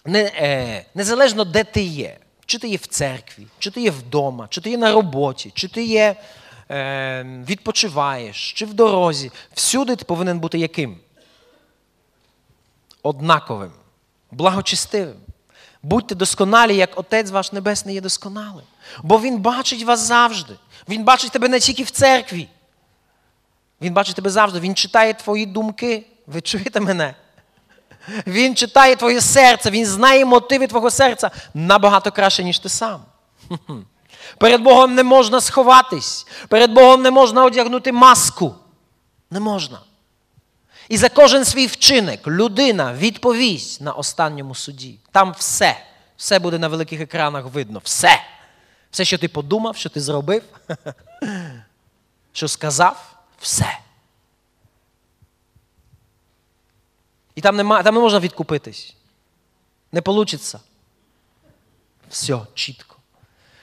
не, е, незалежно де ти є, чи ти є в церкві, чи ти є вдома, чи ти є на роботі, чи ти є, е, відпочиваєш, чи в дорозі, всюди ти повинен бути яким? Однаковим благочестивим. Будьте досконалі, як Отець ваш Небесний є досконалим. Бо Він бачить вас завжди. Він бачить тебе не тільки в церкві. Він бачить тебе завжди. Він читає твої думки. Ви чуєте мене? Він читає твоє серце, він знає мотиви твого серця набагато краще, ніж ти сам. Перед Богом не можна сховатись. Перед Богом не можна одягнути маску. Не можна. І за кожен свій вчинок людина відповість на останньому суді. Там все. Все буде на великих екранах видно. Все. Все, що ти подумав, що ти зробив, що сказав, все. І там, нема, там не можна відкупитись. Не вийде. Все чітко.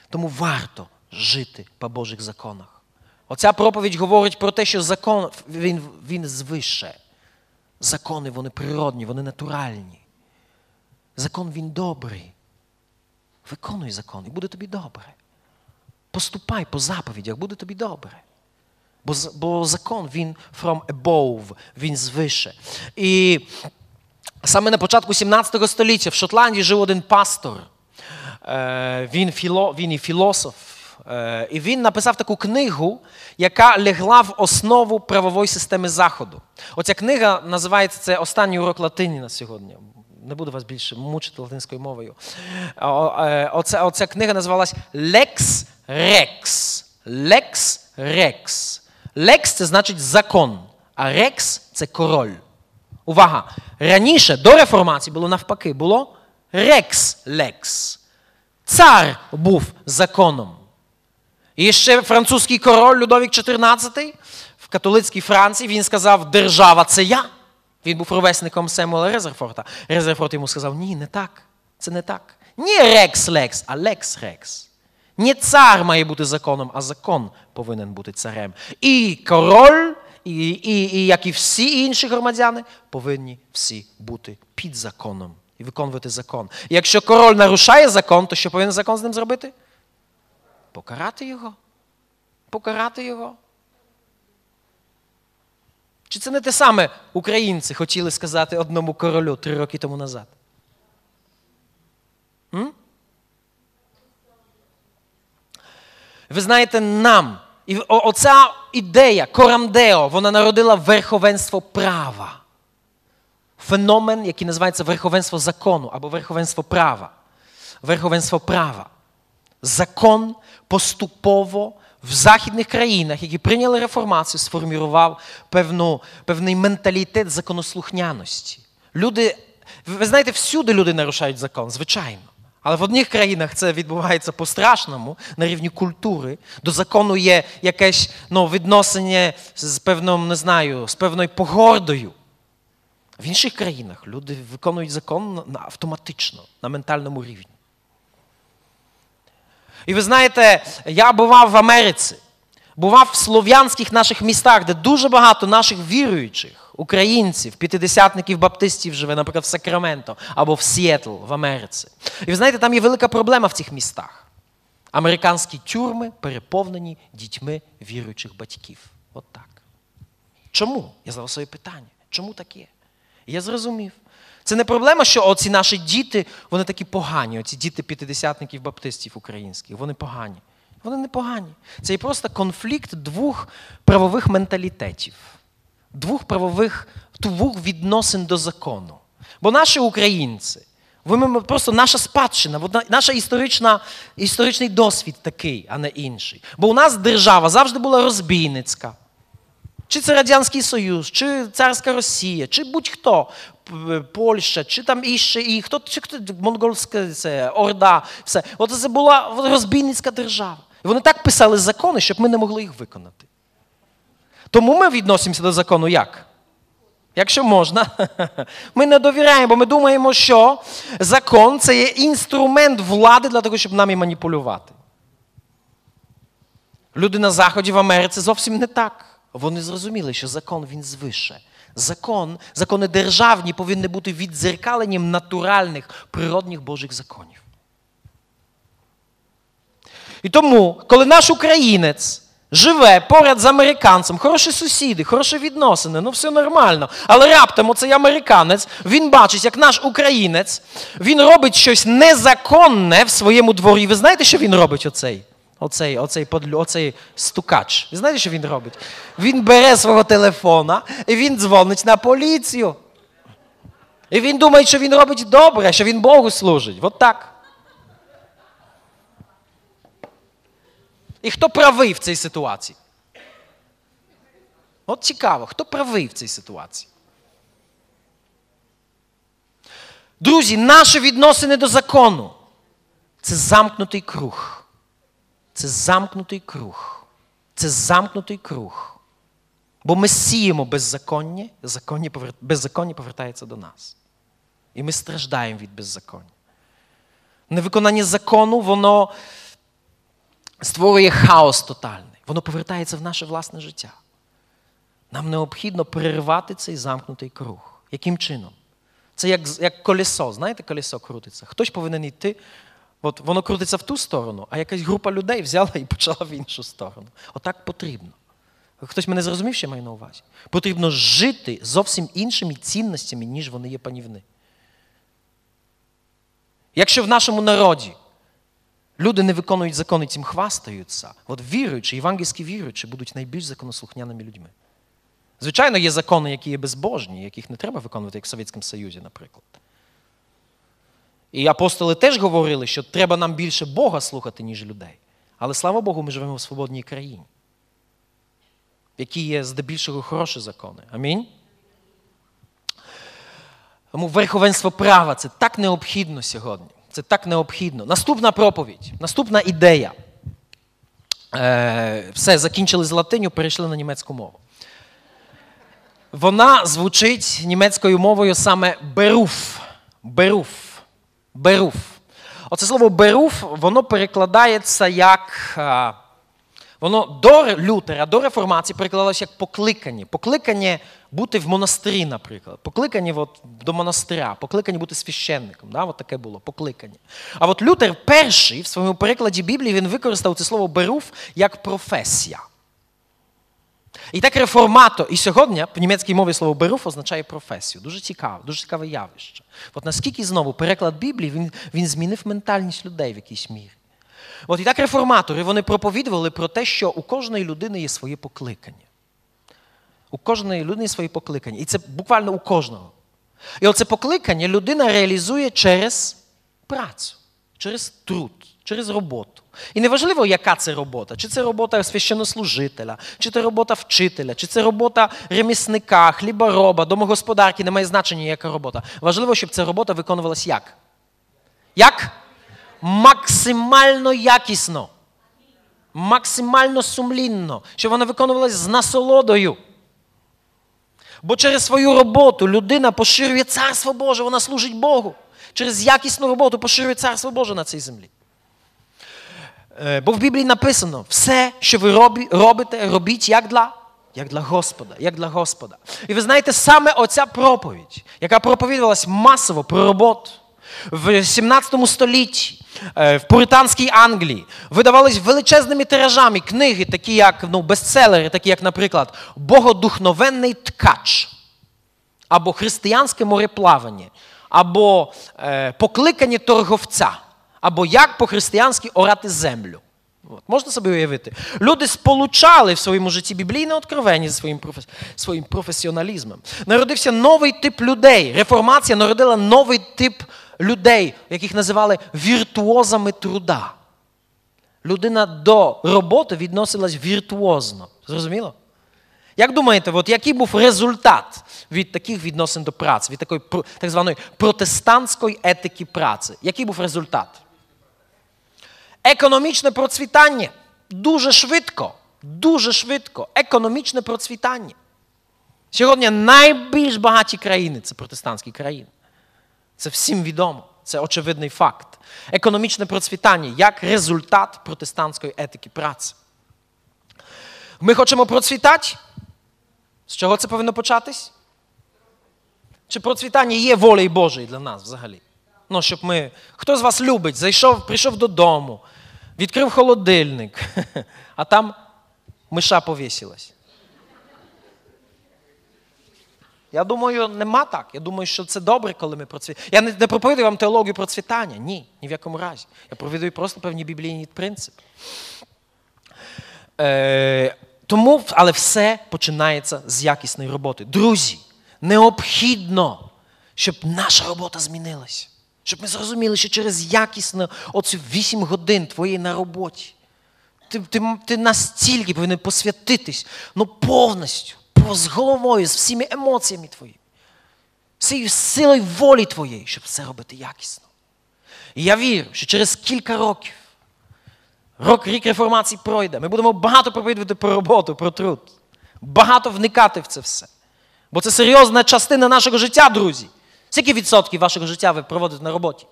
Тому варто жити по Божих законах. Оця проповідь говорить про те, що закон він, він звише. Закони вони природні, вони натуральні. Закон він добрий. Виконуй закон, і буде тобі добре. Поступай по заповідях, буде тобі добре. Бо бо закон він from above, він звише. І саме на початку 17 століття в Шотландії жив один пастор. Е, він філо, він і філософ. Е, і він написав таку книгу, яка легла в основу правової системи Заходу. Оця книга називається це останній урок латині на сьогодні. Не буду вас більше мучити латинською мовою. Е, оця, оця книга називалась Lex Rex. Lex Rex. Лекс це значить закон, а рекс це король. Увага! Раніше до реформації було навпаки, було rex lex. Цар був законом. І ще французький король Людовік XIV в католицькій Франції він сказав: Держава це я. Він був ровесником Семуела Резерфорта. Резерфорт йому сказав: Ні, не так. Це не так. Ні rex lex, а lex rex. Не цар має бути законом, а закон повинен бути царем. І король, і, і, і як і всі інші громадяни, повинні всі бути під законом і виконувати закон. І якщо король нарушає закон, то що повинен закон з ним зробити? Покарати його. Покарати його. Чи це не те саме українці хотіли сказати одному королю три роки тому назад? М? Ви знаєте, нам. І оця ідея корамдео, вона народила верховенство права. Феномен, який називається верховенство закону або верховенство права. Верховенство права. Закон поступово в західних країнах, які прийняли реформацію, сформував певну, певний менталітет законослухняності. Люди, ви знаєте, всюди люди нарушають закон, звичайно. Але в одних країнах це відбувається по-страшному на рівні культури. До закону є якесь ну, відношення з певним, не знаю, з певною погордою. В інших країнах люди виконують закон автоматично, на ментальному рівні. І ви знаєте, я бував в Америці, бував в слов'янських наших містах, де дуже багато наших віруючих, українців, п'ятидесятників, баптистів живе, наприклад, в Сакраменто або в Сіетл в Америці. І ви знаєте, там є велика проблема в цих містах. Американські тюрми переповнені дітьми віруючих батьків. От так. Чому? Я задав своє питання. Чому таке? я зрозумів. Це не проблема, що оці наші діти, вони такі погані, оці діти п'ятидесятників баптистів українських, вони погані. Вони не погані. Це є просто конфлікт двох правових менталітетів, двох правових двох відносин до закону. Бо наші українці, вони просто наша спадщина, наша історична, історичний досвід такий, а не інший. Бо у нас держава завжди була розбійницька. Чи це Радянський Союз, чи царська Росія, чи будь-хто, Польща, чи там іще, і хто, чи хто монгольська це, Орда, все. От це була розбійницька держава. І вони так писали закони, щоб ми не могли їх виконати. Тому ми відносимося до закону як? Якщо можна, ми не довіряємо, бо ми думаємо, що закон це є інструмент влади для того, щоб нами маніпулювати. Люди на Заході в Америці зовсім не так. Вони зрозуміли, що закон він звише. Закон, закони державні повинні бути віддзеркаленням натуральних природних Божих законів. І тому, коли наш українець живе поряд з американцем, хороші сусіди, хороші відносини, ну все нормально. Але раптом оцей американець, він бачить, як наш українець, він робить щось незаконне в своєму дворі. Ви знаєте, що він робить оцей? Оцей оцей, оцей стукач. Ви знаєте, що він робить? Він бере свого телефона і він дзвонить на поліцію. І він думає, що він робить добре, що він Богу служить. От так. І хто правий в цій ситуації? От цікаво, хто правий в цій ситуації? Друзі, наші відносини до закону це замкнутий круг. Це замкнутий круг. Це замкнутий круг. Бо ми сіємо беззаконня, беззаконня повертається до нас. І ми страждаємо від беззаконня. Невиконання закону, воно створює хаос тотальний. воно повертається в наше власне життя. Нам необхідно перервати цей замкнутий круг. Яким чином? Це як як колесо, знаєте, колесо крутиться. Хтось повинен йти, от воно крутиться в ту сторону, а якась група людей взяла і почала в іншу сторону. Отак потрібно. Хтось мене зрозумів, що я маю на увазі? Потрібно жити зовсім іншими цінностями, ніж вони є панівни. Якщо в нашому народі люди не виконують закони, цим хвастаються, от віруючи, євангельські віруючі будуть найбільш законослухняними людьми. Звичайно, є закони, які є безбожні, яких не треба виконувати, як в Совєтському Союзі, наприклад. І апостоли теж говорили, що треба нам більше Бога слухати, ніж людей. Але слава Богу, ми живемо в свободній країні, в якій є здебільшого хороші закони. Амінь. Тому верховенство права це так необхідно сьогодні. Це так необхідно. Наступна проповідь, наступна ідея. Е, Все, закінчили з латиню, перейшли на німецьку мову. Вона звучить німецькою мовою саме беруф. Беруф. Беруф. Оце слово беруф, воно перекладається як. Воно до Лютера, до реформації перекладалося як покликання. Покликання бути в монастирі, наприклад. Покликання от, до монастиря, покликання бути священником. Да? От таке було покликання. А от Лютер перший в своєму перекладі Біблії він використав це слово беруф як професія. І так реформатор, і сьогодні в німецькій мові слово беруф означає професію. Дуже цікаве, дуже цікаве явище. От наскільки знову переклад Біблії він, він змінив ментальність людей в якійсь мірі. От і так реформатори вони проповідували про те, що у кожної людини є своє покликання. У кожної людини є своє покликання. І це буквально у кожного. І оце покликання людина реалізує через працю, через труд, через роботу. І неважливо, яка це робота, чи це робота священнослужителя, чи це робота вчителя, чи це робота ремісника, хлібороба, домогосподарки, не має значення, яка робота. Важливо, щоб ця робота виконувалась як? Як? Максимально якісно, максимально сумлінно, щоб вона виконувалась з насолодою. Бо через свою роботу людина поширює царство Боже, вона служить Богу. Через якісну роботу поширює царство Боже на цій землі. Е, бо в Біблії написано, все, що ви робите, робіть як для як для Господа. як для Господа. І ви знаєте, саме оця проповідь, яка проповідувалась масово про роботу в 17 столітті, е, в Пуританській Англії, видавались величезними тиражами книги, такі як ну, бестселери, такі як, наприклад, Богодухновенний ткач, або Християнське мореплавання, або е, Покликання торговця або як по-християнськи орати землю. От. Можна собі уявити? Люди сполучали в своєму житті біблійне откровення зі своїм профес... своїм професіоналізмом. Народився новий тип людей. Реформація народила новий тип людей, яких називали віртуозами труда. Людина до роботи відносилась віртуозно. Зрозуміло? Як думаєте, от який був результат від таких відносин до праці, від такої так званої протестантської етики праці? Який був результат? Економічне процвітання. Дуже швидко, дуже швидко. Економічне процвітання. Сьогодні найбільш багаті країни це протестантські країни. Це всім відомо. Це очевидний факт. Економічне процвітання як результат протестантської етики праці. Ми хочемо процвітати. З чого це повинно початись? Чи процвітання є волею Божою для нас взагалі? Ну, щоб ми. Хто з вас любить, зайшов, прийшов додому, відкрив холодильник, а там миша повісилась. Я думаю, нема так. Я думаю, що це добре, коли ми процвітаємо. Я не, проповідую вам теологію процвітання. Ні, ні в якому разі. Я проповідую просто певні біблійні принципи. Е, Тому, але все починається з якісної роботи. Друзі, необхідно, щоб наша робота змінилася. Щоб ми зрозуміли, що через якісно оці 8 годин твоєї на роботі. Ти ти, ти настільки повинен посвятитись ну повністю, з головою, з всіми емоціями твоїми, всією силою волі твоєї, щоб це робити якісно. І я вірю, що через кілька років, рок рік реформації пройде, ми будемо багато проповідувати про роботу, про труд, багато вникати в це все. Бо це серйозна частина нашого життя, друзі. Скільки відсотків вашого життя ви проводите на роботі?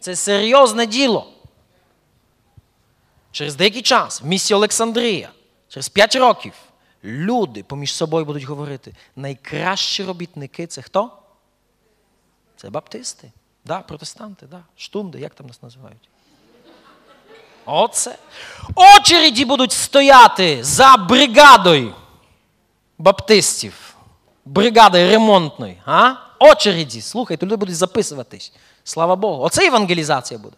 Це серйозне діло. через деякий час в місті Олександрія, через 5 років, люди поміж собою будуть говорити: найкращі робітники це хто? Це баптисти, да, протестанти, да, штунди, як там нас називають? Оце. Очереді будуть стояти за бригадою баптистів, бригадою ремонтної. А? Очереді, слухайте, люди будуть записуватись. Слава Богу. Оце евангелізація буде.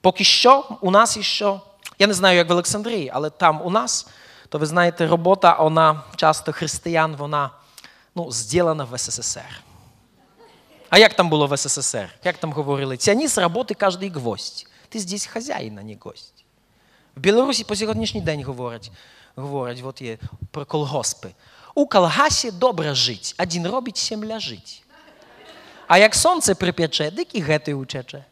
Поки що у нас іще, я не знаю, як в Олександрії, але там у нас, то ви знаєте, робота, вона часто християн, вона ну, зроблена в СССР. А як там було в СССР? Як там говорили? Тяни роботи кожний гвоздь. Ти здесь хазяїн, а не гость. В Білорусі по сьогоднішній день говорять, говорять от є про колгоспи. У колгасі добре жить, один робить, сім ляжить. А як сонце припече, дикі гети учече.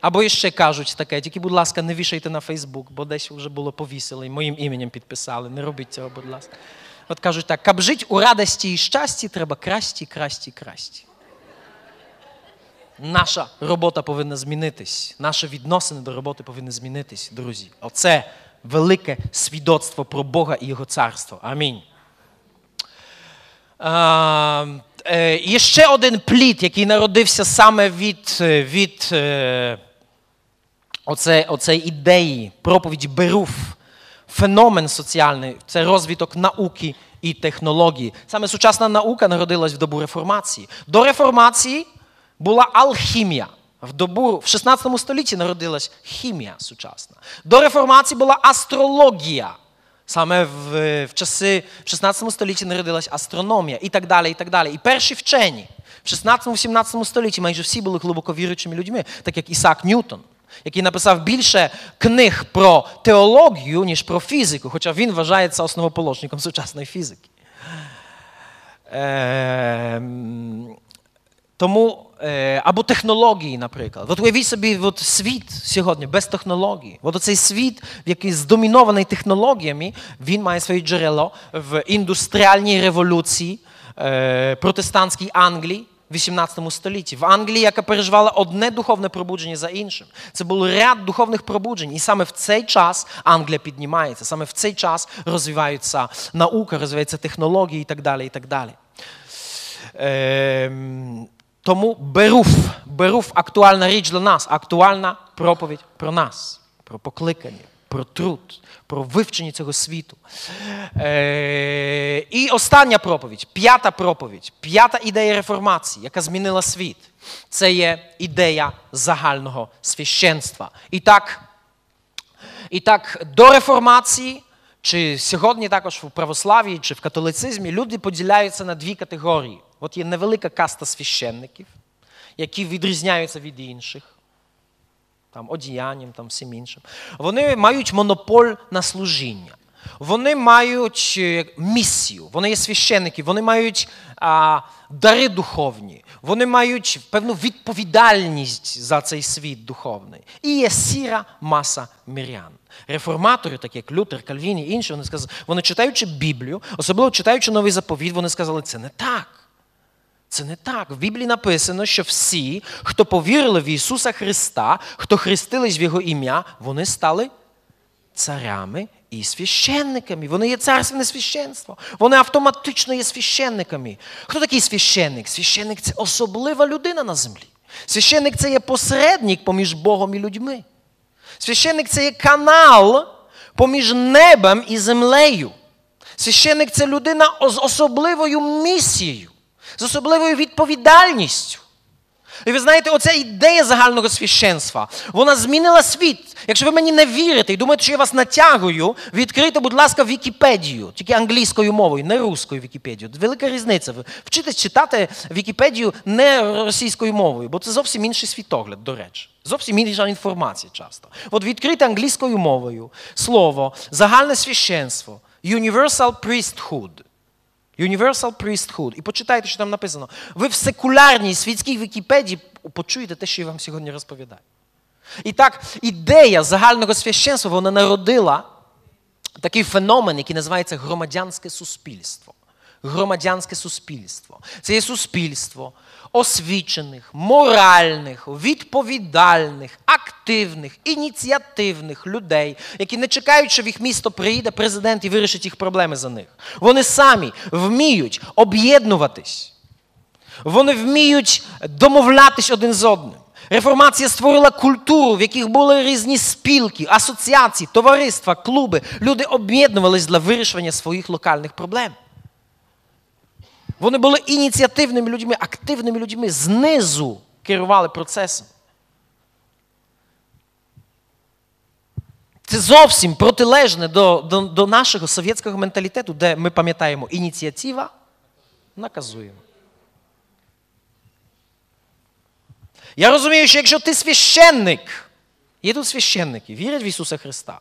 Або ще кажуть таке, тільки, будь ласка, не вішайте на Фейсбук, бо десь вже було повісили і моїм іменем підписали. Не робіть цього, будь ласка. От кажуть так: каб жить у радості і щасті, треба красті, красті, красті. Наша робота повинна змінитись. Наше відносини до роботи повинні змінитись, друзі. Оце велике свідоцтво про Бога і Його царство. Амінь. А, е, Є ще один плід, який народився саме від від е, оце, оцеї ідеї, проповіді Беруф. Феномен соціальний це розвиток науки і технології. Саме сучасна наука народилась в добу реформації. До реформації була алхімія. В добу в 16 столітті народилась хімія сучасна. До реформації була астрологія. Саме в, в часи в 16 столітті народилась астрономія і так далі. І так далі. І перші вчені в 16-17 столітті майже всі були глибоко віруючими людьми, так як Ісаак Ньютон, який написав більше книг про теологію, ніж про фізику, хоча він вважається основоположником сучасної фізики. Е, тому, е, або технології, наприклад. От уявіть собі от світ сьогодні без технологій. От цей світ, який здомінований технологіями, він має своє джерело в індустріальній революції е, протестантській Англії. В 18 столітті в Англії, яка переживала одне духовне пробудження за іншим. Це був ряд духовних пробуджень. І саме в цей час Англія піднімається, саме в цей час розвиваються наука, розвиваються технології і так далі. і так далі. Е, тому Беруф, Беруф актуальна річ для нас, актуальна проповідь про нас, про покликання, про труд, про вивчення цього світу. Е, І остання проповідь, п'ята проповідь, п'ята ідея реформації, яка змінила світ. Це є ідея загального священства. І так, і так до реформації. Чи сьогодні також в православії чи в католицизмі люди поділяються на дві категорії. От є невелика каста священників, які відрізняються від інших, там, одіянням, там, всім іншим. Вони мають монополь на служіння. Вони мають е, місію, вони є священники, вони мають а, дари духовні, вони мають певну відповідальність за цей світ духовний. І є сіра маса мірян. Реформатори, такі як Лютер, Кальвін і інші, вони сказали, вони читаючи Біблію, особливо читаючи новий заповіт, вони сказали, це не так. Це не так. В Біблії написано, що всі, хто повірили в Ісуса Христа, хто хрестились в Його ім'я, вони стали царями і священниками. Вони є царственне священство. Вони автоматично є священниками. Хто такий священник? Священник це особлива людина на землі. Священник це є посередник поміж Богом і людьми. Священник це є канал поміж небом і землею. Священник це людина з особливою місією з особливою відповідальністю. І ви знаєте, оця ідея загального священства, вона змінила світ. Якщо ви мені не вірите і думаєте, що я вас натягую, відкрийте, будь ласка, Вікіпедію, тільки англійською мовою, не русською Вікіпедію. Велика різниця. Ви вчитесь читати Вікіпедію не російською мовою, бо це зовсім інший світогляд, до речі. Зовсім інша інформація часто. От відкрийте англійською мовою слово, загальне священство, universal priesthood. Universal Priesthood. І почитайте, що там написано. Ви в секулярній світській Вікіпедії почуєте те, що я вам сьогодні розповідаю. І так, ідея загального священства вона народила такий феномен, який називається громадянське суспільство. Громадянське суспільство. Це є суспільство, освічених, моральних, відповідальних, активних, ініціативних людей, які не чекають, що в їх місто приїде президент і вирішить їх проблеми за них. Вони самі вміють об'єднуватись. Вони вміють домовлятись один з одним. Реформація створила культуру, в яких були різні спілки, асоціації, товариства, клуби. Люди об'єднувались для вирішення своїх локальних проблем. Вони були ініціативними людьми, активними людьми, знизу керували процесом. Це зовсім протилежне до, до, до нашого совєтського менталітету, де ми пам'ятаємо ініціатива наказуємо. Я розумію, що якщо ти священник, є тут священники, вірять в Ісуса Христа,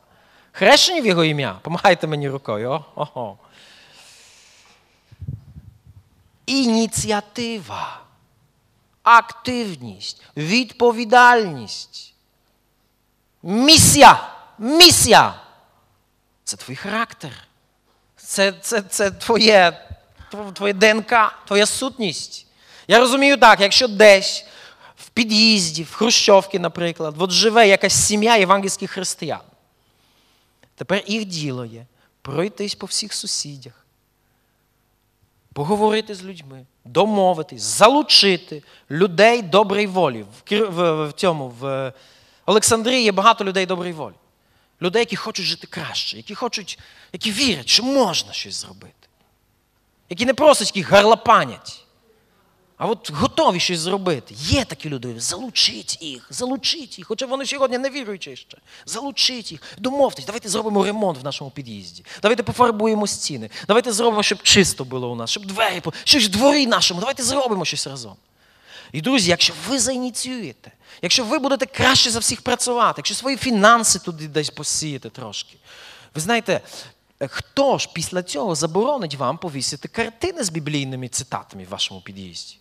хрещені в Його ім'я, помагайте мені рукою. Ого. Ініціатива, активність, відповідальність, місія. Місія. Це твій характер. Це це, це твоє, твоє ДНК, твоя сутність. Я розумію так, якщо десь в під'їзді, в Хрущовці, наприклад, от живе якась сім'я євангельських християн. Тепер їх діло є пройтись по всіх сусідях, поговорити з людьми, домовитись, залучити людей доброї волі. В, цьому, в Олександрії є багато людей доброї волі. Людей, які хочуть жити краще, які хочуть, які вірять, що можна щось зробити. Які не просто які гарлапанять, а от готові щось зробити. Є такі люди, залучіть їх, залучіть їх. Хоча вони сьогодні не віруючі ще. Залучіть їх, домовтесь, давайте зробимо ремонт в нашому під'їзді. Давайте пофарбуємо стіни. Давайте зробимо, щоб чисто було у нас, щоб двері, щось в дворі нашому, давайте зробимо щось разом. І, друзі, якщо ви заініціюєте, якщо ви будете краще за всіх працювати, якщо свої фінанси туди десь посієте трошки, ви знаєте, хто ж після цього заборонить вам повісити картини з біблійними цитатами в вашому під'їзді?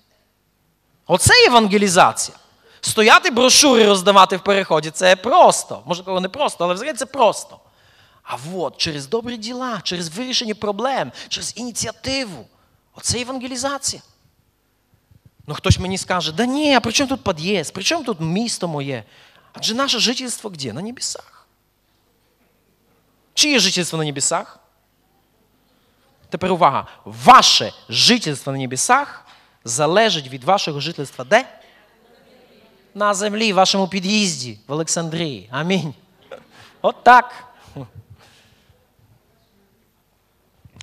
Оце евангелізація. Стояти брошури роздавати в переході це просто. Може, кого не просто, але взагалі це просто. А от через добрі діла, через вирішення проблем, через ініціативу. Оце евангелізація. Ну хтось мені скаже, да ні, а при чому тут під'їзд? При чому тут місто моє? Адже наше жительство де? На небесах. Чиє жительство на небесах? Тепер увага. Ваше жительство на небесах залежить від вашого жительства де? На землі, в вашому під'їзді в Олександрії. Амінь. От так.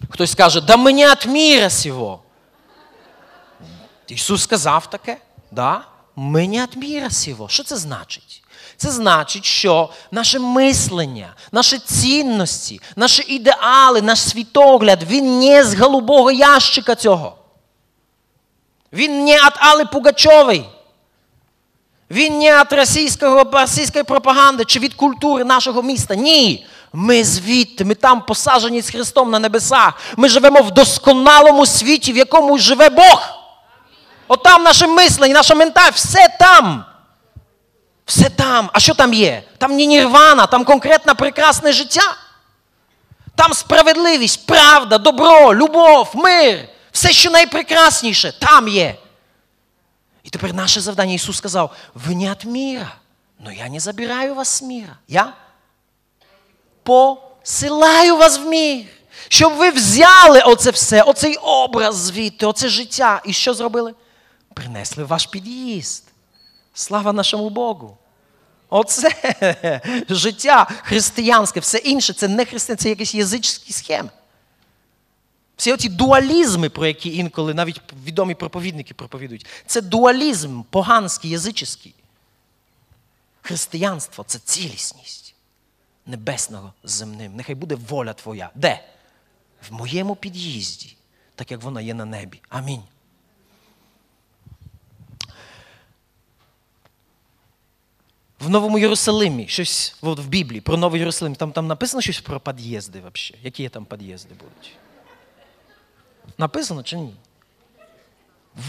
Хтось скаже, да мені от міра сього. Ісус сказав таке, да? не від міра сього. Що це значить? Це значить, що наше мислення, наші цінності, наші ідеали, наш світогляд, він не з голубого ящика цього. Він не від Али Пугачової. Він не від російського, російської пропаганди чи від культури нашого міста. Ні. Ми звідти, ми там посаджені з Христом на небесах. Ми живемо в досконалому світі, в якому живе Бог. От там наше мислення, наша ментальність, все там. Все там. А що там є? Там не нірвана, там конкретне прекрасне життя. Там справедливість, правда, добро, любов, мир. Все, що найпрекрасніше, там є. І тепер наше завдання Ісус сказав: ви не від міра, але я не забираю вас з міра. Я посилаю вас в мір. Щоб ви взяли оце все, оцей образ звідти, оце життя. І що зробили? принесли ваш під'їзд. Слава нашому Богу. Оце життя християнське, все інше це не християнське, це якісь язичні схеми. Всі оці дуалізми, про які інколи навіть відомі проповідники проповідують, це дуалізм поганський, язичний. Християнство це цілісність небесного з земним. Нехай буде воля твоя. Де? В моєму під'їзді, так як вона є на небі. Амінь. в Новому Єрусалимі, щось от в Біблії про Новий Єрусалим, там там написано щось про під'їзди взагалі. Які там під'їзди будуть? Написано чи ні?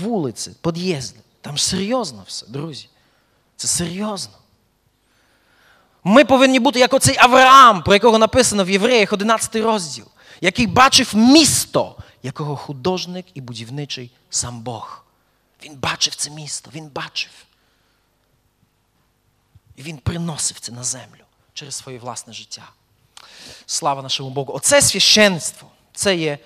Вулиці, під'їзди. Там серйозно все, друзі. Це серйозно. Ми повинні бути як оцей Авраам, про якого написано в Євреях 11 розділ, який бачив місто, якого художник і будівничий сам Бог. Він бачив це місто, він бачив. І він приносив це на землю через своє власне життя. Слава нашому Богу. Оце священство. Це є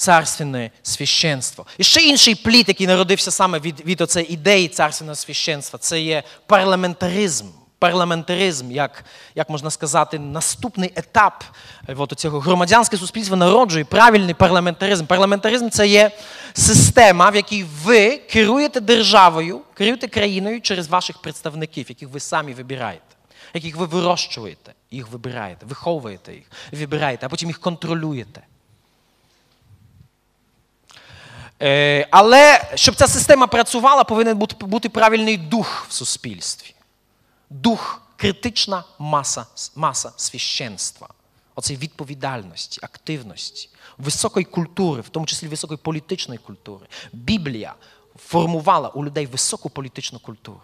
царственне священство. І ще інший плід, який народився саме від від оцеї ідеї царственного священства, це є парламентаризм. Парламентаризм, як як можна сказати, наступний етап е, от цього громадянське суспільство народжує правильний парламентаризм. Парламентаризм це є система, в якій ви керуєте державою, керуєте країною через ваших представників, яких ви самі вибираєте, яких ви вирощуєте, їх вибираєте, виховуєте їх, вибираєте, а потім їх контролюєте. Е, але щоб ця система працювала, повинен бути правильний дух в суспільстві. Дух, критична маса маса священства, оцей відповідальності, активності, високої культури, в тому числі високої політичної культури. Біблія формувала у людей високу політичну культуру.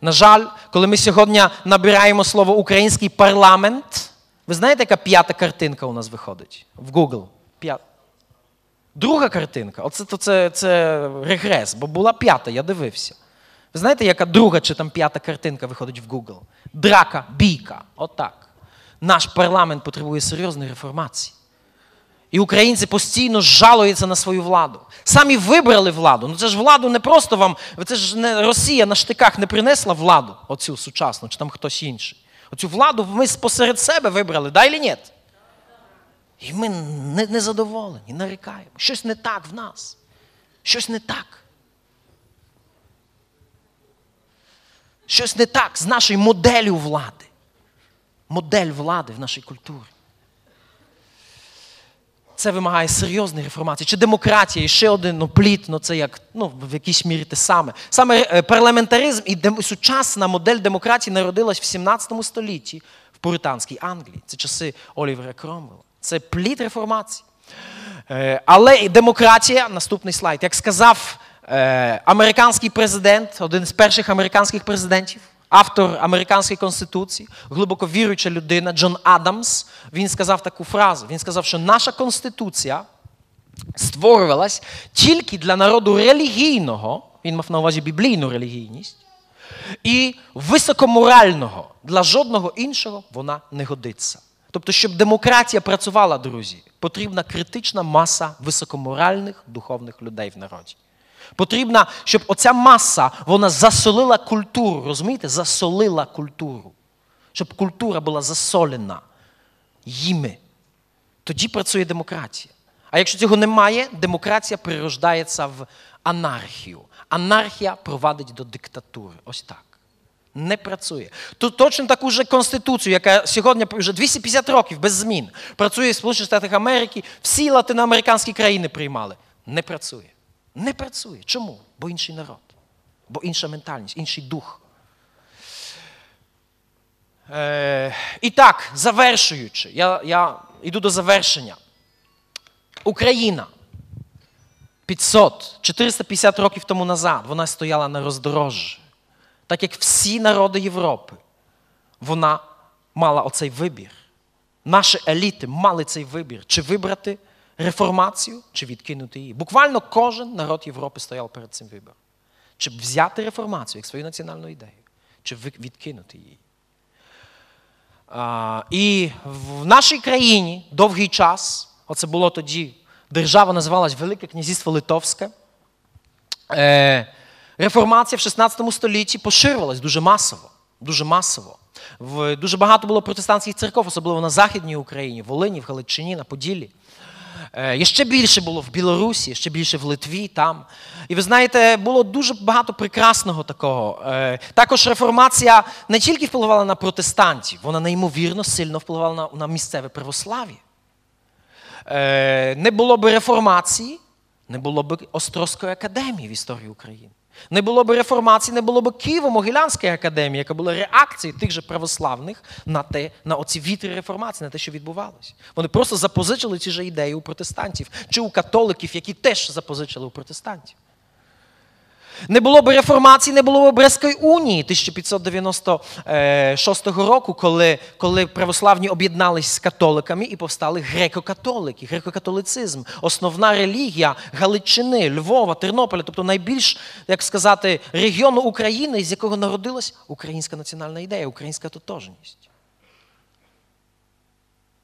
На жаль, коли ми сьогодні набираємо слово український парламент, ви знаєте, яка п'ята картинка у нас виходить в Google? П'ята. Друга картинка, оце то це, це регрес, бо була п'ята, я дивився. Ви знаєте, яка друга чи там п'ята картинка виходить в Google? Драка, бійка. Отак. Наш парламент потребує серйозної реформації. І українці постійно жалуються на свою владу. Самі вибрали владу. Ну це ж владу не просто вам, це ж не Росія на штиках не принесла владу, оцю сучасну, чи там хтось інший. Оцю владу ми посеред себе вибрали, да чи ні? І ми незадоволені, нарікаємо. Щось не так в нас. Щось не так. Щось не так з нашою моделлю влади. Модель влади в нашій культурі. Це вимагає серйозної реформації. Чи демократія, і ще один ну, плід, ну це як ну, в якійсь мірі те саме. Саме е, парламентаризм і дем... сучасна модель демократії народилась в 17 столітті в Пуританській Англії. Це часи Олівера Кромвелла. Це плід реформації. Е, але і демократія, наступний слайд, як сказав е, американський президент, один з перших американських президентів, автор американської конституції, глибоко віруюча людина Джон Адамс, він сказав таку фразу. Він сказав, що наша конституція створювалась тільки для народу релігійного, він мав на увазі біблійну релігійність, і високоморального. Для жодного іншого вона не годиться. Тобто, щоб демократія працювала, друзі, потрібна критична маса високоморальних духовних людей в народі. Потрібна, щоб оця маса вона засолила культуру. Розумієте? Засолила культуру. Щоб культура була засолена їми. Тоді працює демократія. А якщо цього немає, демократія прирождається в анархію. Анархія провадить до диктатури. Ось так не працює. Тут точно таку ж конституцію, яка сьогодні вже 250 років без змін працює в Сполучених Штатах Америки, всі латиноамериканські країни приймали. Не працює. Не працює. Чому? Бо інший народ, бо інша ментальність, інший дух. Е, І так, завершуючи, я я йду до завершення. Україна 500, 450 років тому назад вона стояла на роздорожжі так як всі народи Європи, вона мала оцей вибір. Наші еліти мали цей вибір, чи вибрати реформацію, чи відкинути її. Буквально кожен народ Європи стояв перед цим вибором. Чи взяти реформацію як свою національну ідею, чи відкинути її. А, І в нашій країні довгий час, оце було тоді, держава називалась Велике Князівство Литовське. Е, Реформація в 16 столітті поширювалась дуже масово. Дуже масово. Дуже багато було протестантських церков, особливо на Західній Україні, в Волині, в Галичині, на Поділлі. Е, ще більше було в Білорусі, ще більше в Литві там. І ви знаєте, було дуже багато прекрасного такого. Е, також реформація не тільки впливала на протестантів, вона неймовірно сильно впливала на, на місцеве православ'я. Е, не було б реформації, не було б Острозької академії в історії України. Не було б реформації, не було б Києво-Могилянської академії, яка була реакцією тих же православних на те, на оці вітри реформації, на те, що відбувалося. Вони просто запозичили ці ж ідеї у протестантів чи у католиків, які теж запозичили у протестантів. Не було б реформації, не було б Брестської унії 1596 року, коли коли православні об'єднались з католиками і повстали греко-католики, греко-католицизм, основна релігія Галичини, Львова, Тернополя, тобто найбільш, як сказати, регіону України, з якого народилась українська національна ідея, українська тотожність.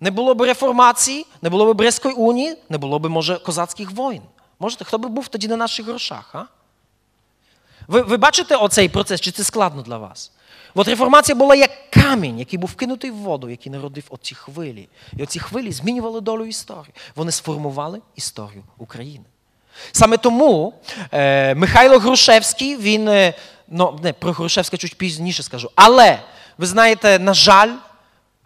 Не було б реформації, не було б Брестської унії, не було б, може, козацьких воїн. Можете, хто би був тоді на наших грошах? а? Ви ви бачите оцей процес, чи це складно для вас? От реформація була як камінь, який був вкинутий в воду, який народив оці хвилі. І оці хвилі змінювали долю історії. Вони сформували історію України. Саме тому е, Михайло Грушевський, він, е, ну, не, про Грушевська чуть пізніше скажу, але ви знаєте, на жаль,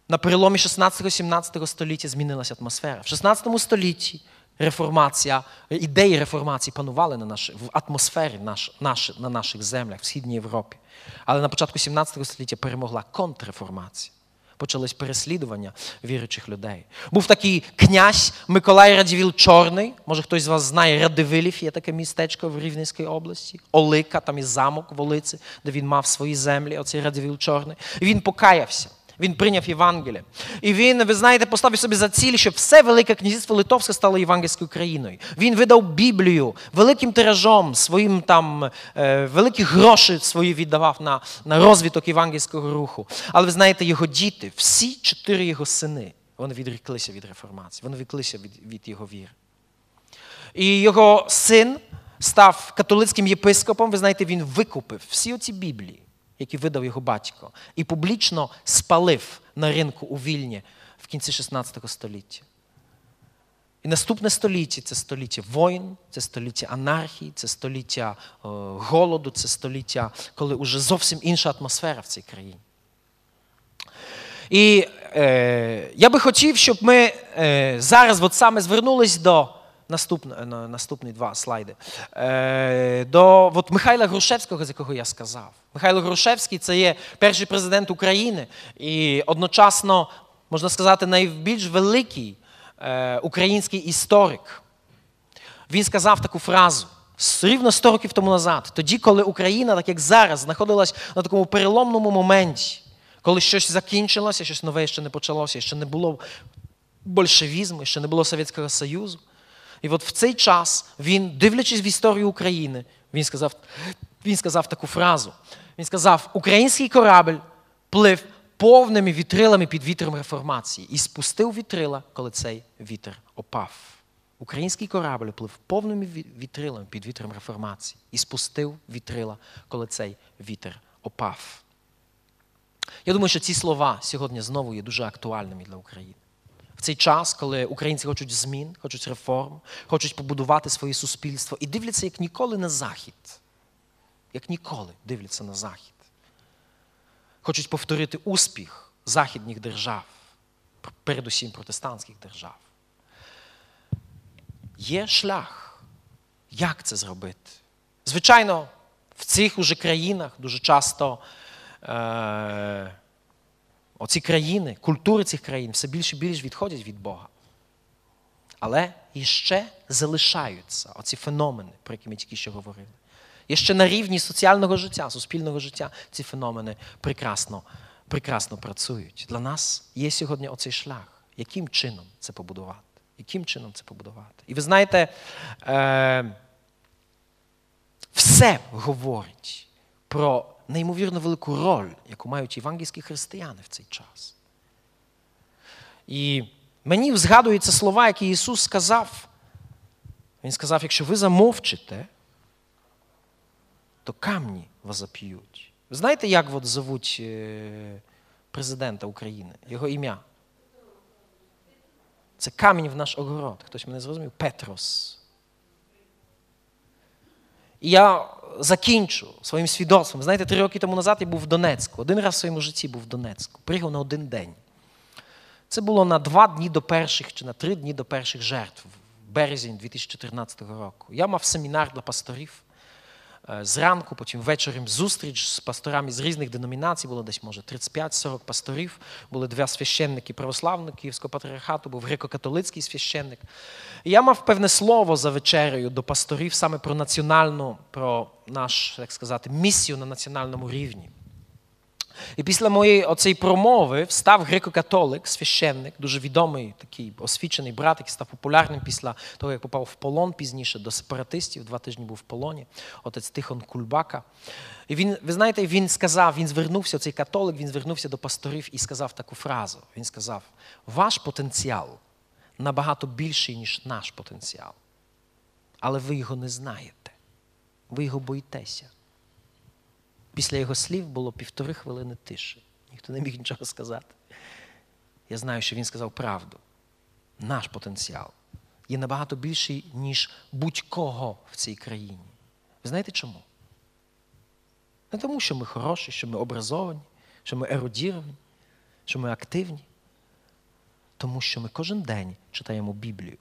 на переломі 16-17 століття змінилася атмосфера. В 16 столітті реформація, ідеї реформації панували на наш, в атмосфері наш, наш, на наших землях, в Східній Європі. Але на початку 17 століття перемогла контрреформація. Почались переслідування віруючих людей. Був такий князь Миколай Радівіл Чорний. Може, хтось з вас знає Радивилів, є таке містечко в Рівненській області, Олика, там і замок в Олиці, де він мав свої землі, оцей Радивіл Чорний. І він покаявся. Він прийняв Євангеліє. І він, ви знаєте, поставив собі за ціль, щоб все Велике князівство Литовське стало євангельською країною. Він видав Біблію великим тиражом, своїм там е, великі гроші свої віддавав на на розвиток євангельського руху. Але ви знаєте, його діти, всі чотири його сини, вони відреклися від реформації, вони відреклися від, від його віри. І його син став католицьким єпископом. Ви знаєте, він викупив всі оці Біблії який видав його батько, і публічно спалив на ринку у Вільні в кінці 16 століття. І наступне століття це століття воїн, це століття анархії, це століття е, голоду, це століття, коли вже зовсім інша атмосфера в цій країні. І е, я би хотів, щоб ми е, зараз от саме звернулись до наступні, наступні два слайди. Е, до от Михайла Грушевського, з якого я сказав. Михайло Грушевський це є перший президент України і одночасно, можна сказати, найбільш великий е, український історик. Він сказав таку фразу. Рівно 100 років тому назад, тоді, коли Україна, так як зараз, знаходилась на такому переломному моменті, коли щось закінчилося, щось нове ще не почалося, ще не було большевізму, ще не було Совєтського Союзу. І от в цей час він, дивлячись в історію України, він сказав він сказав таку фразу. Він сказав: Український корабль плив повними вітрилами під вітром реформації і спустив вітрила, коли цей вітер опав. Український корабль плив повними вітрилами під вітром реформації і спустив вітрила, коли цей вітер опав. Я думаю, що ці слова сьогодні знову є дуже актуальними для України цей час, коли українці хочуть змін, хочуть реформ, хочуть побудувати своє суспільство і дивляться як ніколи на Захід. Як ніколи дивляться на Захід. Хочуть повторити успіх західних держав, передусім протестантських держав. Є шлях, як це зробити. Звичайно, в цих уже країнах дуже часто. Е- оці країни, культури цих країн все більше і більше відходять від Бога. Але іще залишаються оці феномени, про які ми тільки що говорили. І ще на рівні соціального життя, суспільного життя ці феномени прекрасно прекрасно працюють. Для нас є сьогодні оцей шлях, яким чином це побудувати. Яким чином це побудувати? І ви знаєте, е, все говорить про неймовірно велику роль, яку мають євангельські християни в цей час. І мені згадуються слова, які Ісус сказав. Він сказав: якщо ви замовчите, то камні вас зап'ють. Ви знаєте, як от зовуть е, президента України? Його ім'я? Це камінь в наш огород. Хтось мене зрозумів? Петрос. І я закінчу своїм свідоцтвом. Знаєте, три роки тому назад я був в Донецьку. Один раз в своєму житті був в Донецьку. Приїхав на один день. Це було на два дні до перших чи на три дні до перших жертв, березень 2014 року. Я мав семінар для пасторів зранку, потім ввечері зустріч з пасторами з різних деномінацій, було десь, може, 35-40 пасторів, були два священники православники Київського патріархату, був греко-католицький священник. І я мав певне слово за вечерею до пасторів саме про національну, про наш, так сказати, місію на національному рівні. І після моєї оцеї промови встав греко-католик, священник, дуже відомий такий освічений брат, який став популярним після того, як попав в полон пізніше до сепаратистів, два тижні був в полоні, отець Тихон Кульбака. І він, ви знаєте, він сказав, він звернувся, цей католик, він звернувся до пасторів і сказав таку фразу. Він сказав: ваш потенціал набагато більший, ніж наш потенціал. Але ви його не знаєте. Ви його боїтеся. Після його слів було півтори хвилини тиші. Ніхто не міг нічого сказати. Я знаю, що він сказав правду. Наш потенціал є набагато більший, ніж будь-кого в цій країні. Ви знаєте чому? Не тому, що ми хороші, що ми образовані, що ми ерудіровані, що ми активні. Тому що ми кожен день читаємо Біблію.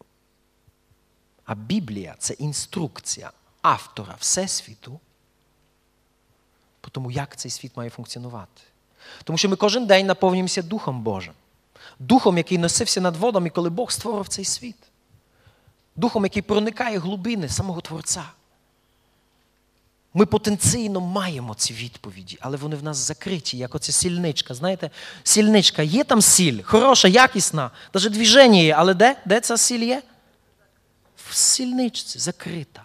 А Біблія це інструкція автора Всесвіту по тому, як цей світ має функціонувати. Тому що ми кожен день наповнюємося Духом Божим, Духом, який носився над водами, коли Бог створив цей світ. Духом, який проникає глибини самого Творця. Ми потенційно маємо ці відповіді, але вони в нас закриті, як оця сільничка. Знаєте, сільничка, є там сіль, хороша, якісна, навіть движення є, але де? Де ця сіль є? В сільничці закрита.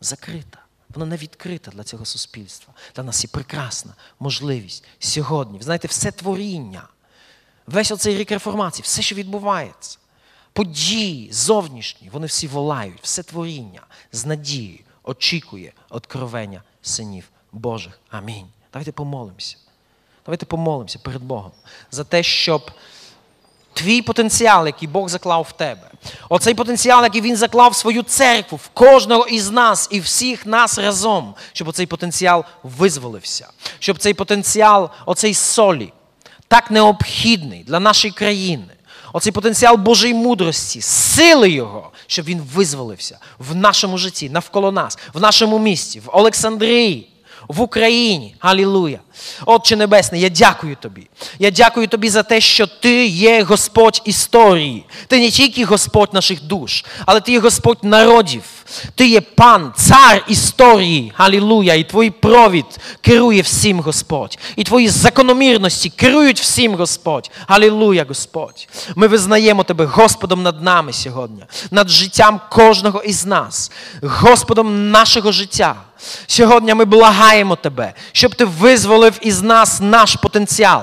Закрита. Вона не відкрита для цього суспільства. Для нас є прекрасна можливість сьогодні. Ви знаєте, все творіння, весь оцей рік реформації, все, що відбувається, події зовнішні, вони всі волають, все творіння з надією очікує откровення синів Божих. Амінь. Давайте помолимося. Давайте помолимося перед Богом за те, щоб твій потенціал, який Бог заклав в тебе, оцей потенціал, який Він заклав в свою церкву, в кожного із нас і всіх нас разом, щоб оцей потенціал визволився, щоб цей потенціал, оцей солі, так необхідний для нашої країни. Оцей потенціал Божої мудрості, сили Його, щоб він визволився в нашому житті, навколо нас, в нашому місті, в Олександрії, в Україні. Алілуя. Отче Небесний, я дякую тобі. Я дякую тобі за те, що ти є Господь історії. Ти не тільки Господь наших душ, але ти є Господь народів. Ти є пан, цар історії. Алілуя. І твій провід керує всім Господь. І твої закономірності керують всім Господь. Алілуя, Господь. Ми визнаємо Тебе Господом над нами сьогодні, над життям кожного із нас, Господом нашого життя. Сьогодні ми благаємо Тебе, щоб Ти визволив із нас наш потенціал.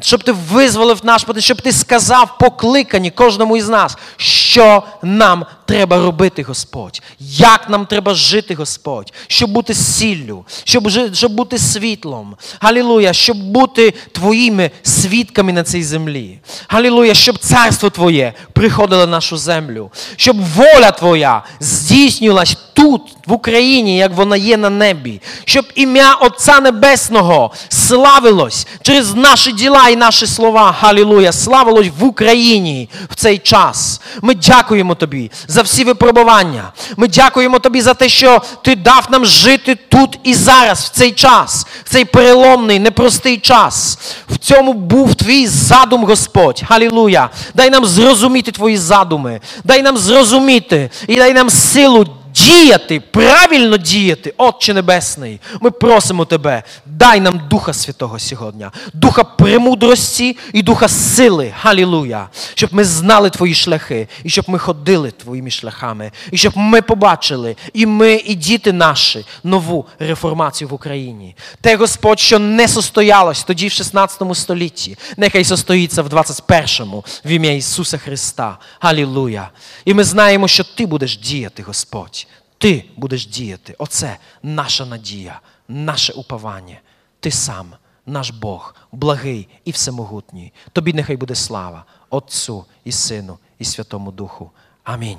Щоб ти визволив наш потенціал, щоб ти сказав покликані кожному із нас, що нам треба робити, Господь, як нам треба жити, Господь, щоб бути сіллю, щоб щоб бути світлом. Галілуя, щоб бути твоїми свідками на цій землі. Галілуя, щоб царство Твоє приходило на нашу землю, щоб воля Твоя здійснювалась тут, в Україні, як вона є на небі, щоб ім'я Отця Небесного славилось через наші діла і наші слова. Галілуя, славилось в Україні в цей час. Ми дякуємо Тобі за всі випробування. Ми дякуємо Тобі за те, що Ти дав нам жити тут і зараз, в цей час, в цей переломний, непростий час. В цьому був твій задум, Господь. Халілуя. Дай нам зрозуміти Твої задуми. Дай нам зрозуміти і дай нам силу діяти, правильно діяти, Отче Небесний, ми просимо Тебе, дай нам Духа Святого сьогодні, Духа премудрості і Духа сили. Халілуя! Щоб ми знали Твої шляхи, і щоб ми ходили Твоїми шляхами, і щоб ми побачили, і ми, і діти наші, нову реформацію в Україні. Те, Господь, що не состоялось тоді в 16 столітті, нехай состоїться в 21-му в ім'я Ісуса Христа. Халілуя! І ми знаємо, що Ти будеш діяти, Господь. Ти будеш діяти. Оце наша надія, наше уповання. Ти сам, наш Бог, благий і всемогутній. Тобі нехай буде слава Отцю і Сину, і Святому Духу. Амінь.